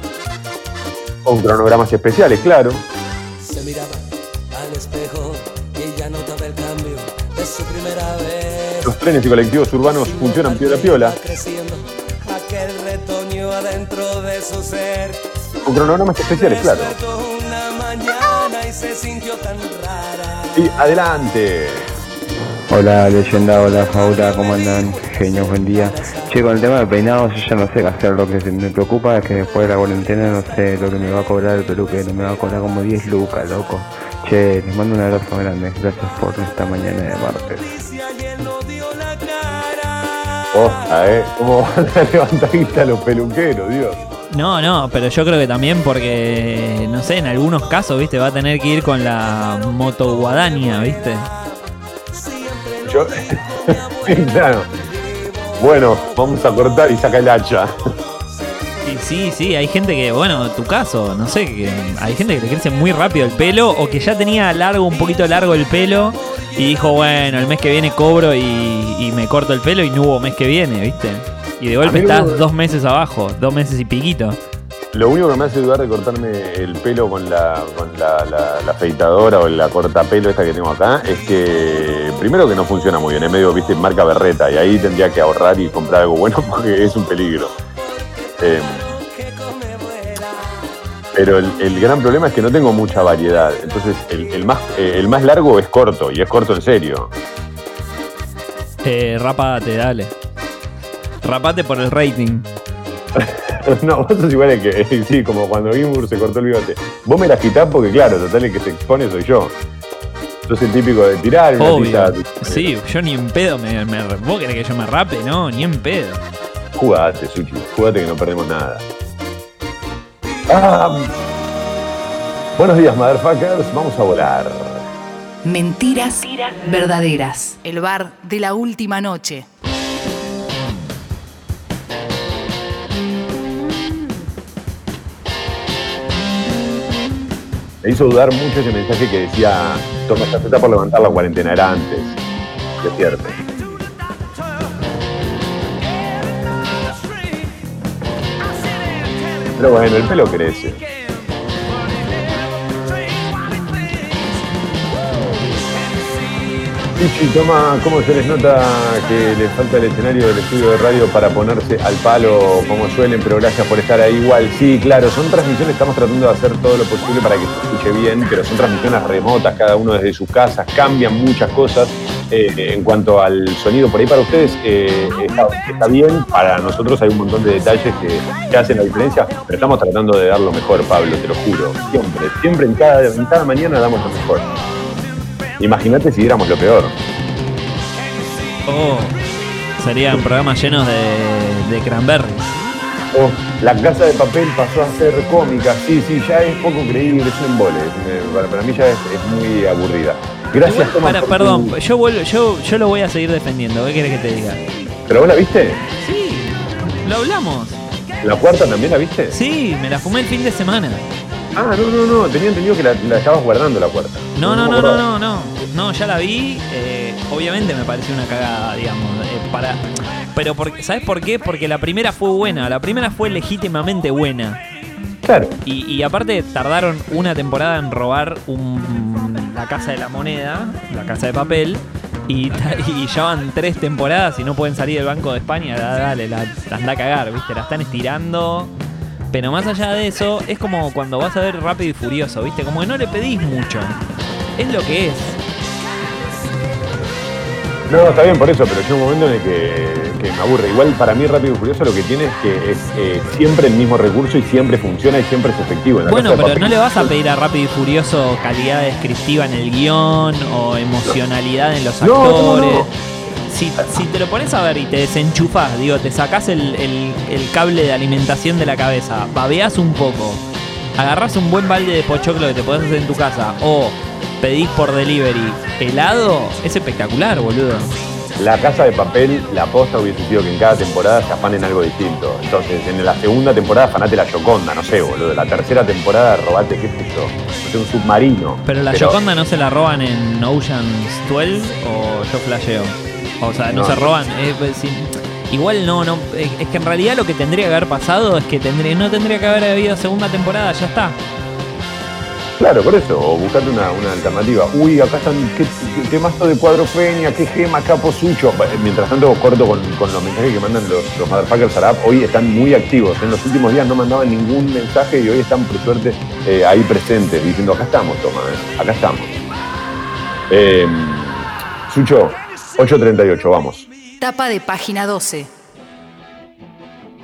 con cronogramas especiales, claro. Se miraba al espejo y ya notaba el cambio de su primera vez. Los trenes y colectivos urbanos funcionan piola piola. Va creciendo aquel retoño adentro de su ser. Con cronogramas especiales, claro. Despertó una mañana y se sintió tan rara. Y adelante. Hola leyenda, hola Faula, ¿cómo andan? Genios, buen día. Che, con el tema de peinados yo ya no sé qué hacer, lo que me preocupa es que después de la cuarentena no sé lo que me va a cobrar el peluquero, me va a cobrar como 10 lucas, loco. Che, les mando un abrazo grande, gracias por esta mañana de martes. Oja, ¿eh? ¿Cómo van a levantar guita los peluqueros, Dios? No, no, pero yo creo que también porque, no sé, en algunos casos, viste, va a tener que ir con la moto guadaña, viste. Yo. Sí, claro. Bueno, vamos a cortar y saca el hacha. Y sí, sí, hay gente que, bueno, tu caso, no sé, que hay gente que le crece muy rápido el pelo o que ya tenía largo, un poquito largo el pelo y dijo, bueno, el mes que viene cobro y, y me corto el pelo y no hubo mes que viene, viste. Y de golpe estás dos meses abajo, dos meses y piquito. Lo único que me hace dudar de cortarme el pelo con la, con la, la- afeitadora o la cortapelo esta que tengo acá es que primero que no funciona muy bien, es medio, viste, marca berreta y ahí tendría que ahorrar y comprar algo bueno porque es un peligro. Eh, pero el, el gran problema es que no tengo mucha variedad, entonces el, el más, eh, el más largo es corto y es corto en serio. Eh, rapate, dale. Rapate por el rating. No, vos sos igual que, sí, como cuando Gimbur se cortó el bigote. Vos me la quitás porque, claro, total el que se expone soy yo. Sos el típico de tirar una Obvio. tiza. Sí, yo ni en pedo me, me ¿Vos querés que yo me rape? No, ni en pedo. Jugate, Suchi, jugate que no perdemos nada. Ah, buenos días, motherfuckers. Vamos a volar. Mentiras verdaderas. El bar de la última noche. Me hizo dudar mucho ese mensaje que decía, toma esta por levantar la cuarentena, era antes. Es cierto. Pero bueno, el pelo crece. Pichi, toma, ¿cómo se les nota que les falta el escenario del estudio de radio para ponerse al palo como suelen? Pero gracias por estar ahí igual. Sí, claro, son transmisiones, estamos tratando de hacer todo lo posible para que se escuche bien, pero son transmisiones remotas, cada uno desde sus casas, cambian muchas cosas. Eh, en cuanto al sonido, por ahí para ustedes eh, está, bien, para nosotros hay un montón de detalles que, que hacen la diferencia, pero estamos tratando de dar lo mejor, Pablo, te lo juro. Siempre, siempre en en cada mañana damos lo mejor. Imagínate si diéramos lo peor. Oh, serían programas llenos de, de cranberry. Oh, la casa de papel pasó a ser cómica. Sí, sí, ya es poco creíble, es un embole. Para, para mí ya es, es muy aburrida. Gracias, Tomás. para- perdón, tu- yo, vuelvo, yo, yo lo voy a seguir defendiendo. ¿Qué querés que te diga? ¿Pero vos la viste? Sí, lo hablamos. ¿La cuarta también la viste? Sí, me la fumé el fin de semana. Ah, no, no, no. Tenía entendido que la, la estabas guardando la cuarta. No, no, no, no, no, no. No, ya la vi. eh, obviamente me pareció una cagada, digamos. eh, para, pero, porque, ¿sabes por qué? Porque la primera fue buena. La primera fue legítimamente buena. Claro. Y, y aparte tardaron una temporada en robar un- la casa de la moneda, la casa de papel. Y, ya van tres temporadas y no pueden salir del Banco de España. Da- Dale, la, la anda a cagar, ¿viste? La están estirando. Pero más allá de eso, es como cuando vas a ver Rápido y Furioso, ¿viste? Como que no le pedís mucho. Es lo que es. No, está bien por eso, pero llega un momento en el que, que me aburre. Igual para mí Rápido y Furioso lo que tiene es que es eh, siempre el mismo recurso y siempre funciona y siempre es efectivo. En la Bueno, pero no le vas a pedir a Rápido y Furioso calidad descriptiva en el guion o emocionalidad en los No, no, actores. no. Si, si te lo pones a ver y te desenchufás, digo, te sacás el, el- el cable de alimentación de la cabeza, babeás un poco, agarrás un buen balde de pochoclo que te podés hacer en tu casa o pedís por delivery helado, es espectacular, boludo. La casa de papel, la aposta hubiese sido que en cada temporada se afanen algo distinto. Entonces, en la segunda temporada afanate la Yoconda, no sé, boludo. La tercera temporada robate, qué sé yo, no sé, un submarino. Pero la Yoconda no se la roban en Ocean's 12 o yo flasheo. O sea, no, No, se roban. eh, pues, sí. igual no, no. eh, Es que en realidad lo que tendría que haber pasado es que tendría, no tendría que haber habido segunda temporada, ya está. Claro, por eso, o buscate una, una alternativa. Uy, acá están, qué, qué, qué mazo de cuadro Peña, qué gema, capo sucho. Mientras tanto, corto con, con los mensajes que mandan los, los motherfuckers Arab, hoy están muy activos. En los últimos días no mandaban ningún mensaje y hoy están, por suerte, eh, ahí presentes, diciendo, acá estamos, toma, eh, acá estamos. Eh, Sucho, 8.38, vamos. Tapa de página 12.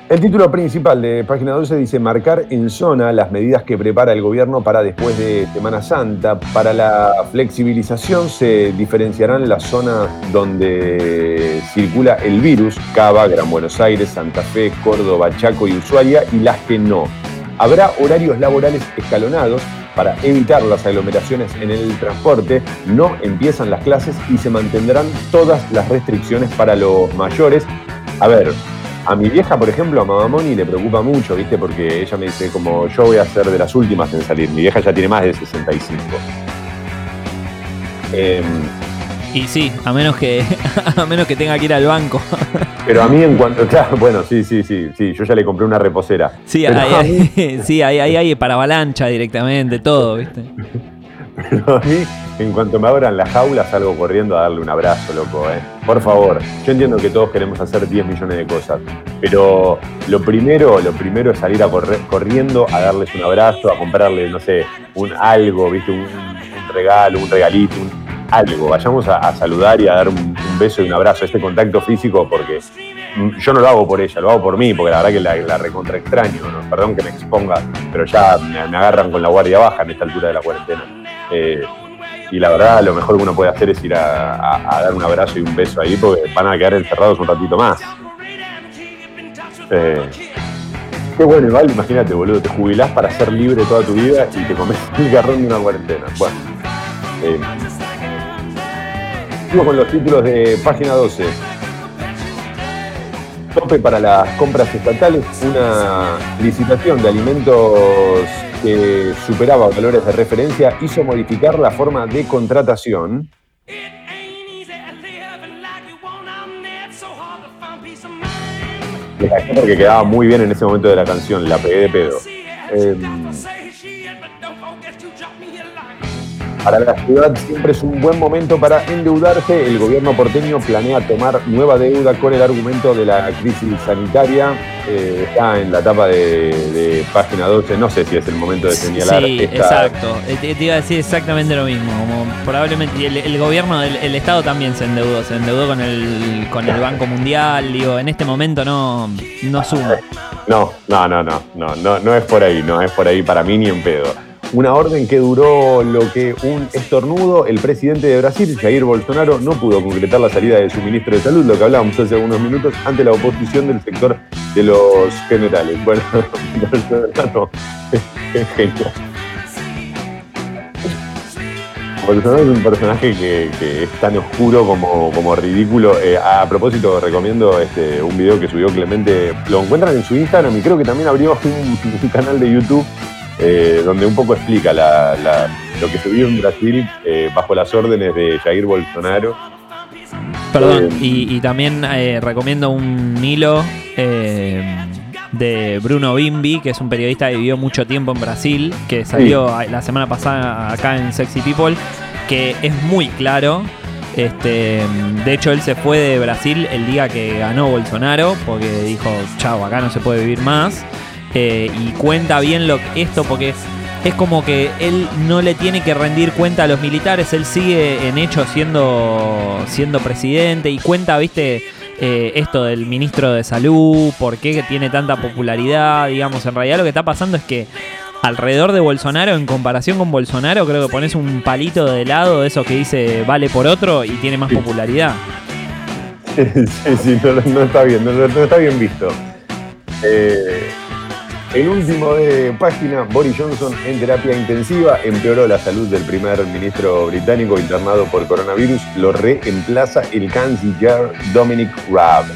El título principal de página 12 dice marcar en zona las medidas que prepara el gobierno para después de Semana Santa. Para la flexibilización se diferenciarán las zonas donde circula el virus, Cava, Gran Buenos Aires, Santa Fe, Córdoba, Chaco y Ushuaia, y las que no. Habrá horarios laborales escalonados para evitar las aglomeraciones en el transporte, no empiezan las clases y se mantendrán todas las restricciones para los mayores. A ver, a mi vieja, por ejemplo, a Mamamoni le preocupa mucho, ¿viste? Porque ella me dice, como yo voy a ser de las últimas en salir. Mi vieja ya tiene más de 65. Em, Y sí, a menos que, a menos que tenga que ir al banco. pero a mí, en cuanto. Claro, bueno, sí, sí, sí, sí. Yo ya le compré una reposera. Sí, Pero ahí, mí- sí, ahí, ahí hay para avalancha directamente, todo, ¿viste? Pero a mí, en cuanto me abran la jaula, salgo corriendo a darle un abrazo, loco, ¿eh? Por favor, yo entiendo que todos queremos hacer 10 millones de cosas, pero lo primero, lo primero es salir a correr, corriendo a darles un abrazo, a comprarle, no sé, un algo, ¿viste? Un, un regalo, un regalito, un algo. Vayamos a, saludar y a dar un, beso y un abrazo, este contacto físico, porque mm, yo no lo hago por ella, lo hago por mí, porque la verdad que la, recontra extraño, perdón que me exponga, pero ya me, agarran con la guardia baja en esta altura de la cuarentena. Eh, y la verdad, lo mejor que uno puede hacer es ir a, dar un abrazo y un beso ahí, porque van a quedar encerrados un ratito más. Eh, qué bueno, igual, imagínate, boludo, te jubilás para ser libre toda tu vida y te comes el garrón de una cuarentena. Bueno. Eh, sigo con los títulos de página 12. Tope para las compras estatales, una licitación de alimentos que superaba valores de referencia hizo modificar la forma de contratación. Porque quedaba muy bien en ese momento de la canción, la pegué de pedo. Em, Para la ciudad siempre es un buen momento para endeudarse. El gobierno porteño planea tomar nueva deuda con el argumento de la crisis sanitaria. Eh, está en la etapa de, de página 12. No sé si es el momento de señalar Sí, esta- exacto. Eh, Te, te iba a decir exactamente lo mismo. Como probablemente el, el gobierno, el, el Estado también se endeudó. Se endeudó con el, con el Banco Mundial. Digo, en este momento no, no suma. No, no, no, no, no, no, no es por ahí, no es por ahí para mí ni en pedo. Una orden que duró lo que un estornudo. El presidente de Brasil, Jair Bolsonaro, no pudo concretar la salida de su ministro de Salud, lo que hablábamos hace algunos minutos, ante la oposición del sector de los generales. Bueno, Bolsonaro es genial. Bolsonaro es un personaje que, es tan oscuro como, como ridículo. Eh, a propósito, recomiendo este, un video que subió Clemente. Lo encuentran en su Instagram y creo que también abrió un canal de YouTube eh, donde un poco explica la- la- lo que se vive en Brasil eh, bajo las órdenes de Jair Bolsonaro. Perdón, Eh, y, y también eh, recomiendo un hilo de Bruno Bimbi, que es un periodista que vivió mucho tiempo en Brasil, que salió a- la semana pasada acá en Sexy People, que es muy claro. Este, de hecho, él se fue de Brasil el día que ganó Bolsonaro, porque dijo, chau, acá no se puede vivir más. Eh, y cuenta bien lo esto, porque es como que él no le tiene que rendir cuenta a los militares, él sigue en hecho siendo, siendo presidente y cuenta, viste, eh, esto del ministro de salud, por qué tiene tanta popularidad, digamos, en realidad lo que está pasando es que alrededor de Bolsonaro, en comparación con Bolsonaro, creo que pones un palito de lado de eso que dice vale por otro y tiene más popularidad. sí, sí, no, no está bien, no, no está bien visto. Eh, el último de página, Boris Johnson en terapia intensiva, empeoró la salud del primer ministro británico internado por coronavirus, lo reemplaza el canciller Dominic Raab.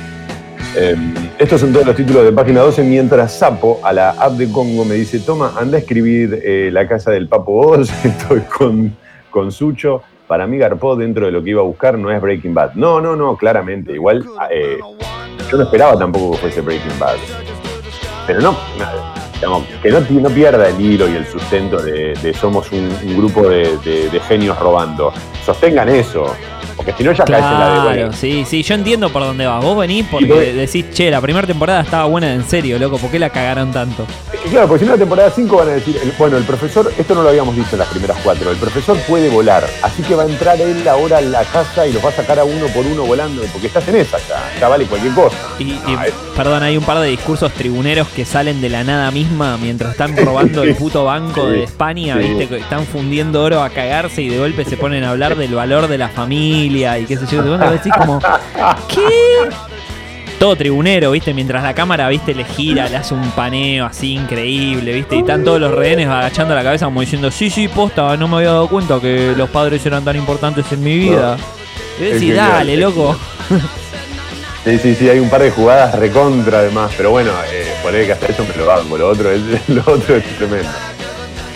Eh, estos son todos los títulos de página 12, mientras Sapo a la app de Congo me dice, toma, anda a escribir eh, La casa del Papo Oz, estoy con, con Sucho. Para mí garpó dentro de lo que iba a buscar, no es Breaking Bad. No, no, no, claramente. Igual, eh, yo no esperaba tampoco que fuese Breaking Bad. Pero no, que no, no pierda el hilo y el sustento de, somos un, grupo de- de genios robando. Sostengan eso, porque si no ya caes en la de Claro, bueno, sí, sí, yo entiendo por dónde vas. Vos venís porque decís, che, la primera temporada estaba buena en serio, loco, ¿por qué la cagaron tanto? Que claro, porque si no la temporada 5 van a decir, el- bueno, el profesor, esto no lo habíamos visto en las primeras cuatro, el profesor puede volar, así que va a entrar él ahora a la casa y los va a sacar a uno por uno volando, porque estás en esa ya, ya vale cualquier cosa. Y, y, Ah, es- perdón, hay un par de discursos tribuneros que salen de la nada misma mientras están robando el puto banco Sí, de España, sí. viste, que están fundiendo oro a cagarse y de golpe se ponen a hablar del valor de la familia y qué sé yo. Golpe decís como, ¿qué? Todo tribunero, viste, mientras la cámara, viste, le gira, le hace un paneo así increíble, viste, y están todos los rehenes agachando la cabeza como diciendo, sí, sí, posta, no me había dado cuenta que los padres eran tan importantes en mi vida. Y decís, dale, loco. Sí, sí, sí, hay un par de jugadas recontra además, pero bueno, eh, que hasta eso me lo banco, lo otro es, lo otro es tremendo.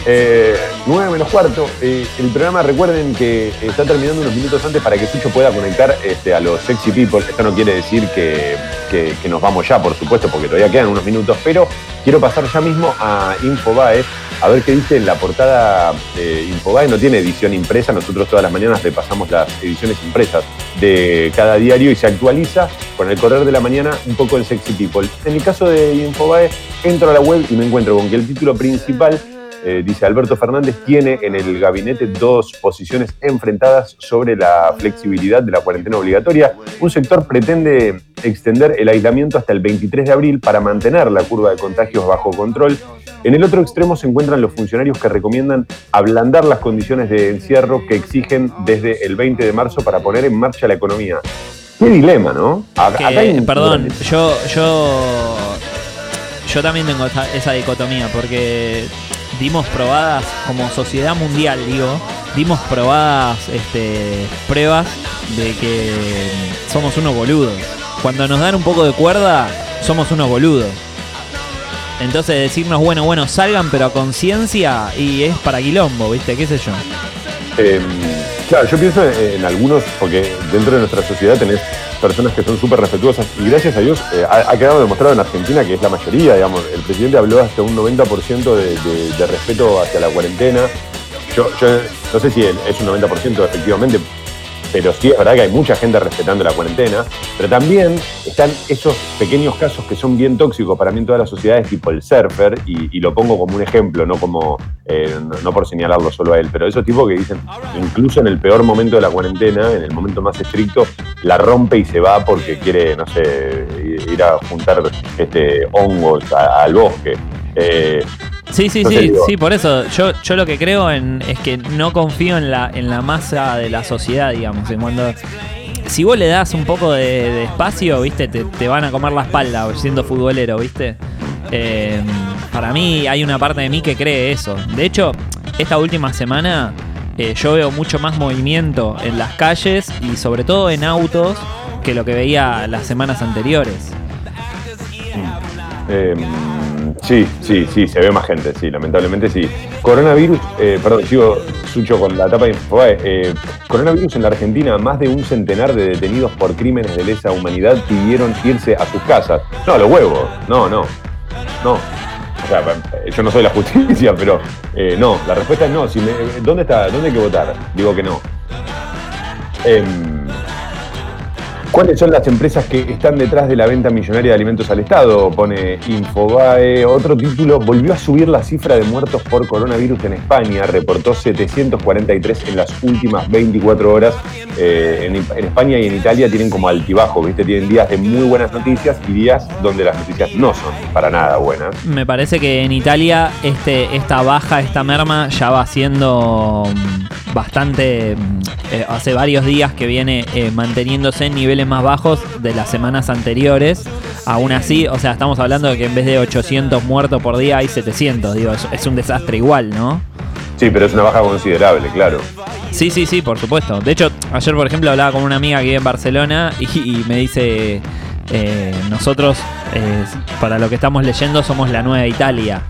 Eh, 9 menos cuarto, eh, el programa recuerden que está terminando unos minutos antes para que Sucho pueda conectar este, a los sexy people. Esto no quiere decir que, que- nos vamos ya, por supuesto, porque todavía quedan unos minutos, pero quiero pasar ya mismo a Infobae a ver qué dice la portada de Infobae. No tiene edición impresa, nosotros todas las mañanas repasamos las ediciones impresas de cada diario y se actualiza con el correr de la mañana un poco el sexy people. En el caso de Infobae, entro a la web y me encuentro con que el título principal eh, dice Alberto Fernández tiene en el gabinete dos posiciones enfrentadas sobre la flexibilidad de la cuarentena obligatoria. Un sector pretende extender el aislamiento hasta el 23 de abril para mantener la curva de contagios bajo control. En el otro extremo se encuentran los funcionarios que recomiendan ablandar las condiciones de encierro que exigen desde el 20 de marzo para poner en marcha la economía. Qué dilema, ¿no? Acá- Que, acá hay un- perdón, yo, yo, yo también tengo esa, esa dicotomía porque dimos probadas como sociedad mundial, digo, dimos probadas este, pruebas de que somos unos boludos. Cuando nos dan un poco de cuerda, somos unos boludos. Entonces decirnos, bueno, bueno, salgan pero a conciencia y es para quilombo, ¿viste? ¿Qué sé yo? Eh, claro, yo pienso en, algunos, porque dentro de nuestra sociedad tenés personas que son súper respetuosas y gracias a Dios eh, ha, quedado demostrado en Argentina que es la mayoría, digamos. El presidente habló hasta un 90% de, de- respeto hacia la cuarentena. Yo, yo no sé si es un 90% efectivamente, pero sí es verdad que hay mucha gente respetando la cuarentena, pero también están esos pequeños casos que son bien tóxicos para mí en todas las sociedades, tipo el surfer, y, lo pongo como un ejemplo, no como eh, no, por señalarlo solo a él, pero esos tipos que dicen, incluso en el peor momento de la cuarentena, en el momento más estricto, la rompe y se va porque quiere, no sé, ir a juntar este, hongos al bosque. Eh, Sí, sí, sí, digo- sí, por eso yo, yo lo que creo en, es que no confío en la, en la masa de la sociedad, digamos. En cuando, si vos le das un poco de, de espacio, viste, te, te van a comer la espalda siendo futbolero, viste. Eh, para mí hay una parte de mí que cree eso. De hecho, esta última semana eh, yo veo mucho más movimiento en las calles y sobre todo en autos que lo que veía las semanas anteriores. Eh, sí, sí, sí, se ve más gente, sí, lamentablemente sí. Coronavirus, eh, perdón, sigo Sucho con la tapa de Infobae. Eh, coronavirus en la Argentina, más de un centenar de detenidos por crímenes de lesa humanidad pidieron irse a sus casas. No, los huevos, no, no, no. O sea, yo no soy la justicia, pero eh, no, la respuesta es no. Si me- ¿Dónde está? ¿Dónde hay que votar? Digo que no. ¿Cuáles son las empresas que están detrás de la venta millonaria de alimentos al Estado? Pone Infobae. Otro título, volvió a subir la cifra de muertos por coronavirus en España. Reportó 743 en las últimas 24 horas. Eh, en, en España y en Italia tienen como altibajo, ¿viste? Tienen días de muy buenas noticias y días donde las noticias no son para nada buenas. Me parece que en Italia este, esta baja, esta merma ya va siendo mm, bastante, mm, eh, hace varios días que viene eh, manteniéndose en niveles más bajos de las semanas anteriores. Aún así, o sea, estamos hablando de que en vez de 800 muertos por día hay 700. Digo, es, es un desastre igual, ¿no? Sí, pero es una baja considerable, claro. Sí, sí, sí, por supuesto. De hecho, ayer, por ejemplo, hablaba con una amiga que vive en Barcelona y, y me dice, eh, nosotros, eh, para lo que estamos leyendo, somos la nueva Italia.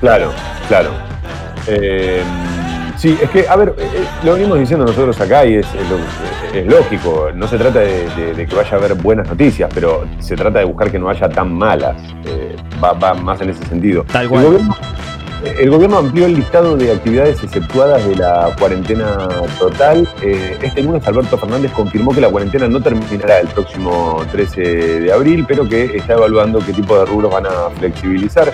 Claro, claro. Eh, Sí, es que, a ver, eh, eh, lo venimos diciendo nosotros acá y es, es lo- es lógico. No se trata de, de- de que vaya a haber buenas noticias, pero se trata de buscar que no haya tan malas. Eh, va, va más en ese sentido. Tal El cual. gobierno, el gobierno amplió el listado de actividades exceptuadas de la cuarentena total. Eh, este lunes Alberto Fernández confirmó que la cuarentena no terminará el próximo 13 de abril, pero que está evaluando qué tipo de rubros van a flexibilizar.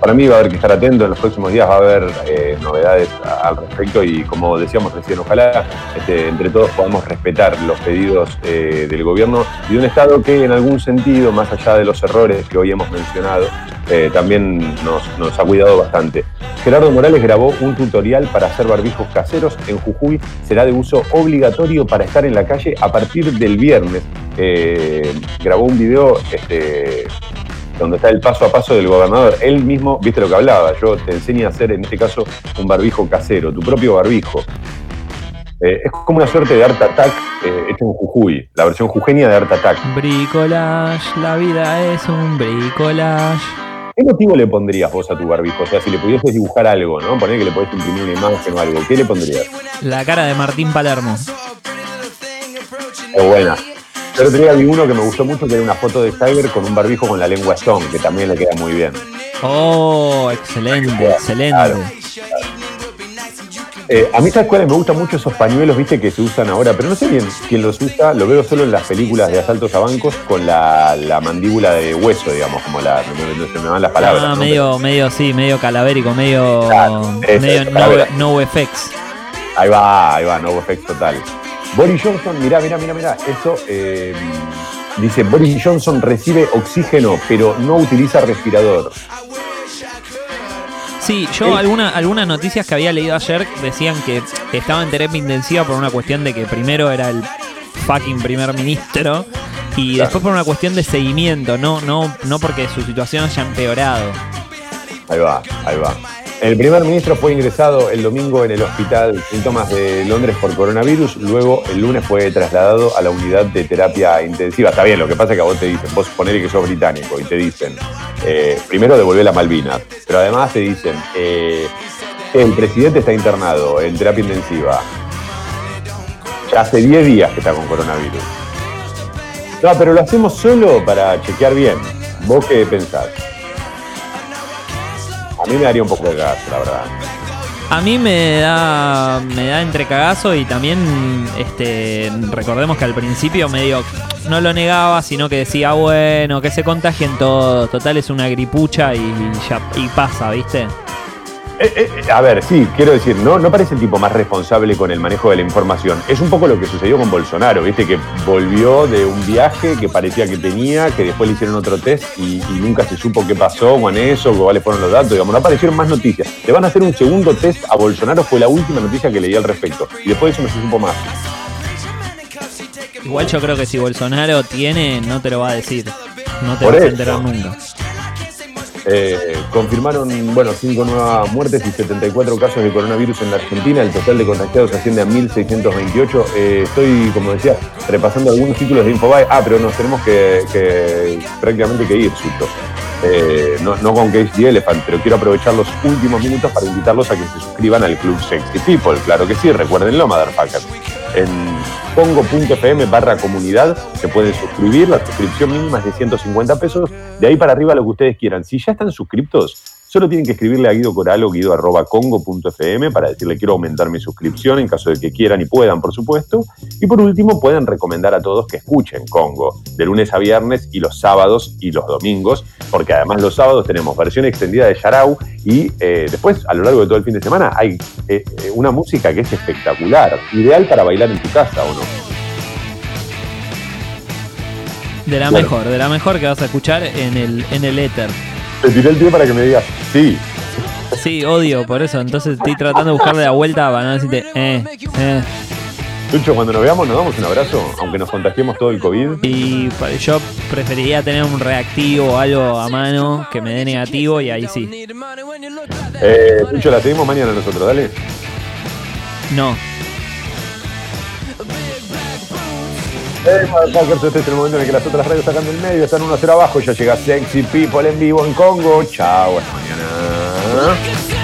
Para mí va a haber que estar atento, en los próximos días va a haber eh, novedades al respecto y como decíamos recién, ojalá este, entre todos podamos respetar los pedidos eh, del gobierno y de un Estado que en algún sentido, más allá de los errores que hoy hemos mencionado, eh, también nos, nos ha cuidado bastante. Gerardo Morales grabó un tutorial para hacer barbijos caseros en Jujuy. Será de uso obligatorio para estar en la calle a partir del viernes. Grabó un video este, donde está el paso a paso del gobernador. Él mismo, viste lo que hablaba, yo te enseño a hacer en este caso un barbijo casero, tu propio barbijo. Eh, es como una suerte de Art Attack eh, hecho en Jujuy, la versión jujeña de Art Attack. Bricolage, la vida es un bricolage. ¿Qué motivo le pondrías vos a tu barbijo? O sea, si le pudieses dibujar algo, ¿no? Poner que le podés imprimir una imagen o algo, ¿qué le pondrías? La cara de Martín Palermo. Es buena. Yo el otro día vi uno que me gustó mucho, que era una foto de Tiger con un barbijo con la lengua Stone, que también le queda muy bien. Oh, excelente, excelente. Claro. Eh, a mí, ¿sabes cuáles? Me gustan mucho esos pañuelos, viste, que se usan ahora, pero no sé bien quién los usa. Lo veo solo en las películas de asaltos a bancos con la, la mandíbula de hueso, digamos, como la. No, se me van las palabras. Ah, ¿no? medio, medio, sí, medio calavérico, medio, Claro, medio no effects. Ahí va, ahí va, no effects total. Boris Johnson, mirá, mirá, mirá, mirá. Eso eh, dice: Boris Johnson recibe oxígeno, pero no utiliza respirador. Sí, yo alguna, algunas noticias que había leído ayer decían que estaba en terapia intensiva por una cuestión de que primero era el fucking primer ministro y Claro. después por una cuestión de seguimiento, no, no, no porque su situación haya empeorado. Ahí va, ahí va. El primer ministro fue ingresado el domingo en el hospital Síntomas de Londres por coronavirus, luego el lunes fue trasladado a la unidad de terapia intensiva. Está bien, lo que pasa es que a vos te dicen, vos ponele que sos británico y te dicen, eh, primero devolver la Malvinas, pero además te dicen, eh, el presidente está internado en terapia intensiva. Ya hace 10 días que está con coronavirus. No, pero lo hacemos solo para chequear bien. ¿Vos qué pensás? A mí me daría un poco de gas, la verdad. A mí me da me da entre cagazo y también este recordemos que al principio medio no lo negaba, sino que decía, bueno, que se contagien todos, total es una gripucha y ya y pasa, ¿viste? Eh, eh, eh, a ver, sí, quiero decir, no, no parece el tipo más responsable con el manejo de la información. Es un poco lo que sucedió con Bolsonaro, viste, que volvió de un viaje que parecía que tenía, que después le hicieron otro test y, y nunca se supo qué pasó con eso, cuáles fueron los datos, digamos, no aparecieron más noticias. Le van a hacer un segundo test a Bolsonaro, fue la última noticia que leí al respecto. Y después de eso no se supo más. Igual yo creo que si Bolsonaro tiene, no te lo va a decir. No te Por vas a eso. enterar nunca. Eh, confirmaron, bueno, cinco nuevas muertes y 74 casos de coronavirus en la Argentina. El total de contagiados asciende a 1.628. Eh, estoy, como decía, repasando algunos títulos de Infobae. Ah, pero nos tenemos que, prácticamente que ir, Suto. Eh, no, no con Cage the Elephant, pero quiero aprovechar los últimos minutos para invitarlos a que se suscriban al Club Sexy People. Claro que sí, recuérdenlo, motherfuckers. En pongo.fm barra comunidad se pueden suscribir, la suscripción mínima es de 150 pesos, de ahí para arriba lo que ustedes quieran. Si ya están suscriptos, solo tienen que escribirle a Guido Coral o guido arroba congo.fm para decirle quiero aumentar mi suscripción en caso de que quieran y puedan, por supuesto. Y por último, pueden recomendar a todos que escuchen Congo de lunes a viernes y los sábados y los domingos, porque además los sábados tenemos versión extendida de Yarau y eh, después a lo largo de todo el fin de semana hay eh, eh, una música que es espectacular, ideal para bailar en tu casa o no. De la Bueno. mejor, de la mejor que vas a escuchar en el, en el éter. Te tiré el pie para que me digas, sí, Sí, odio, por eso. Entonces estoy tratando de buscarle la vuelta para no decirte, eh, eh. Lucho, cuando nos veamos nos damos un abrazo, aunque nos contagiemos todo el COVID. Y yo preferiría tener un reactivo o algo a mano que me dé negativo y ahí sí. Eh, Lucho, la seguimos mañana nosotros, dale. No. Este es el momento en el que las otras radios sacan del medio, están 1 a 0 abajo, ya llega Sexy People en vivo en Congo. Chao, hasta mañana.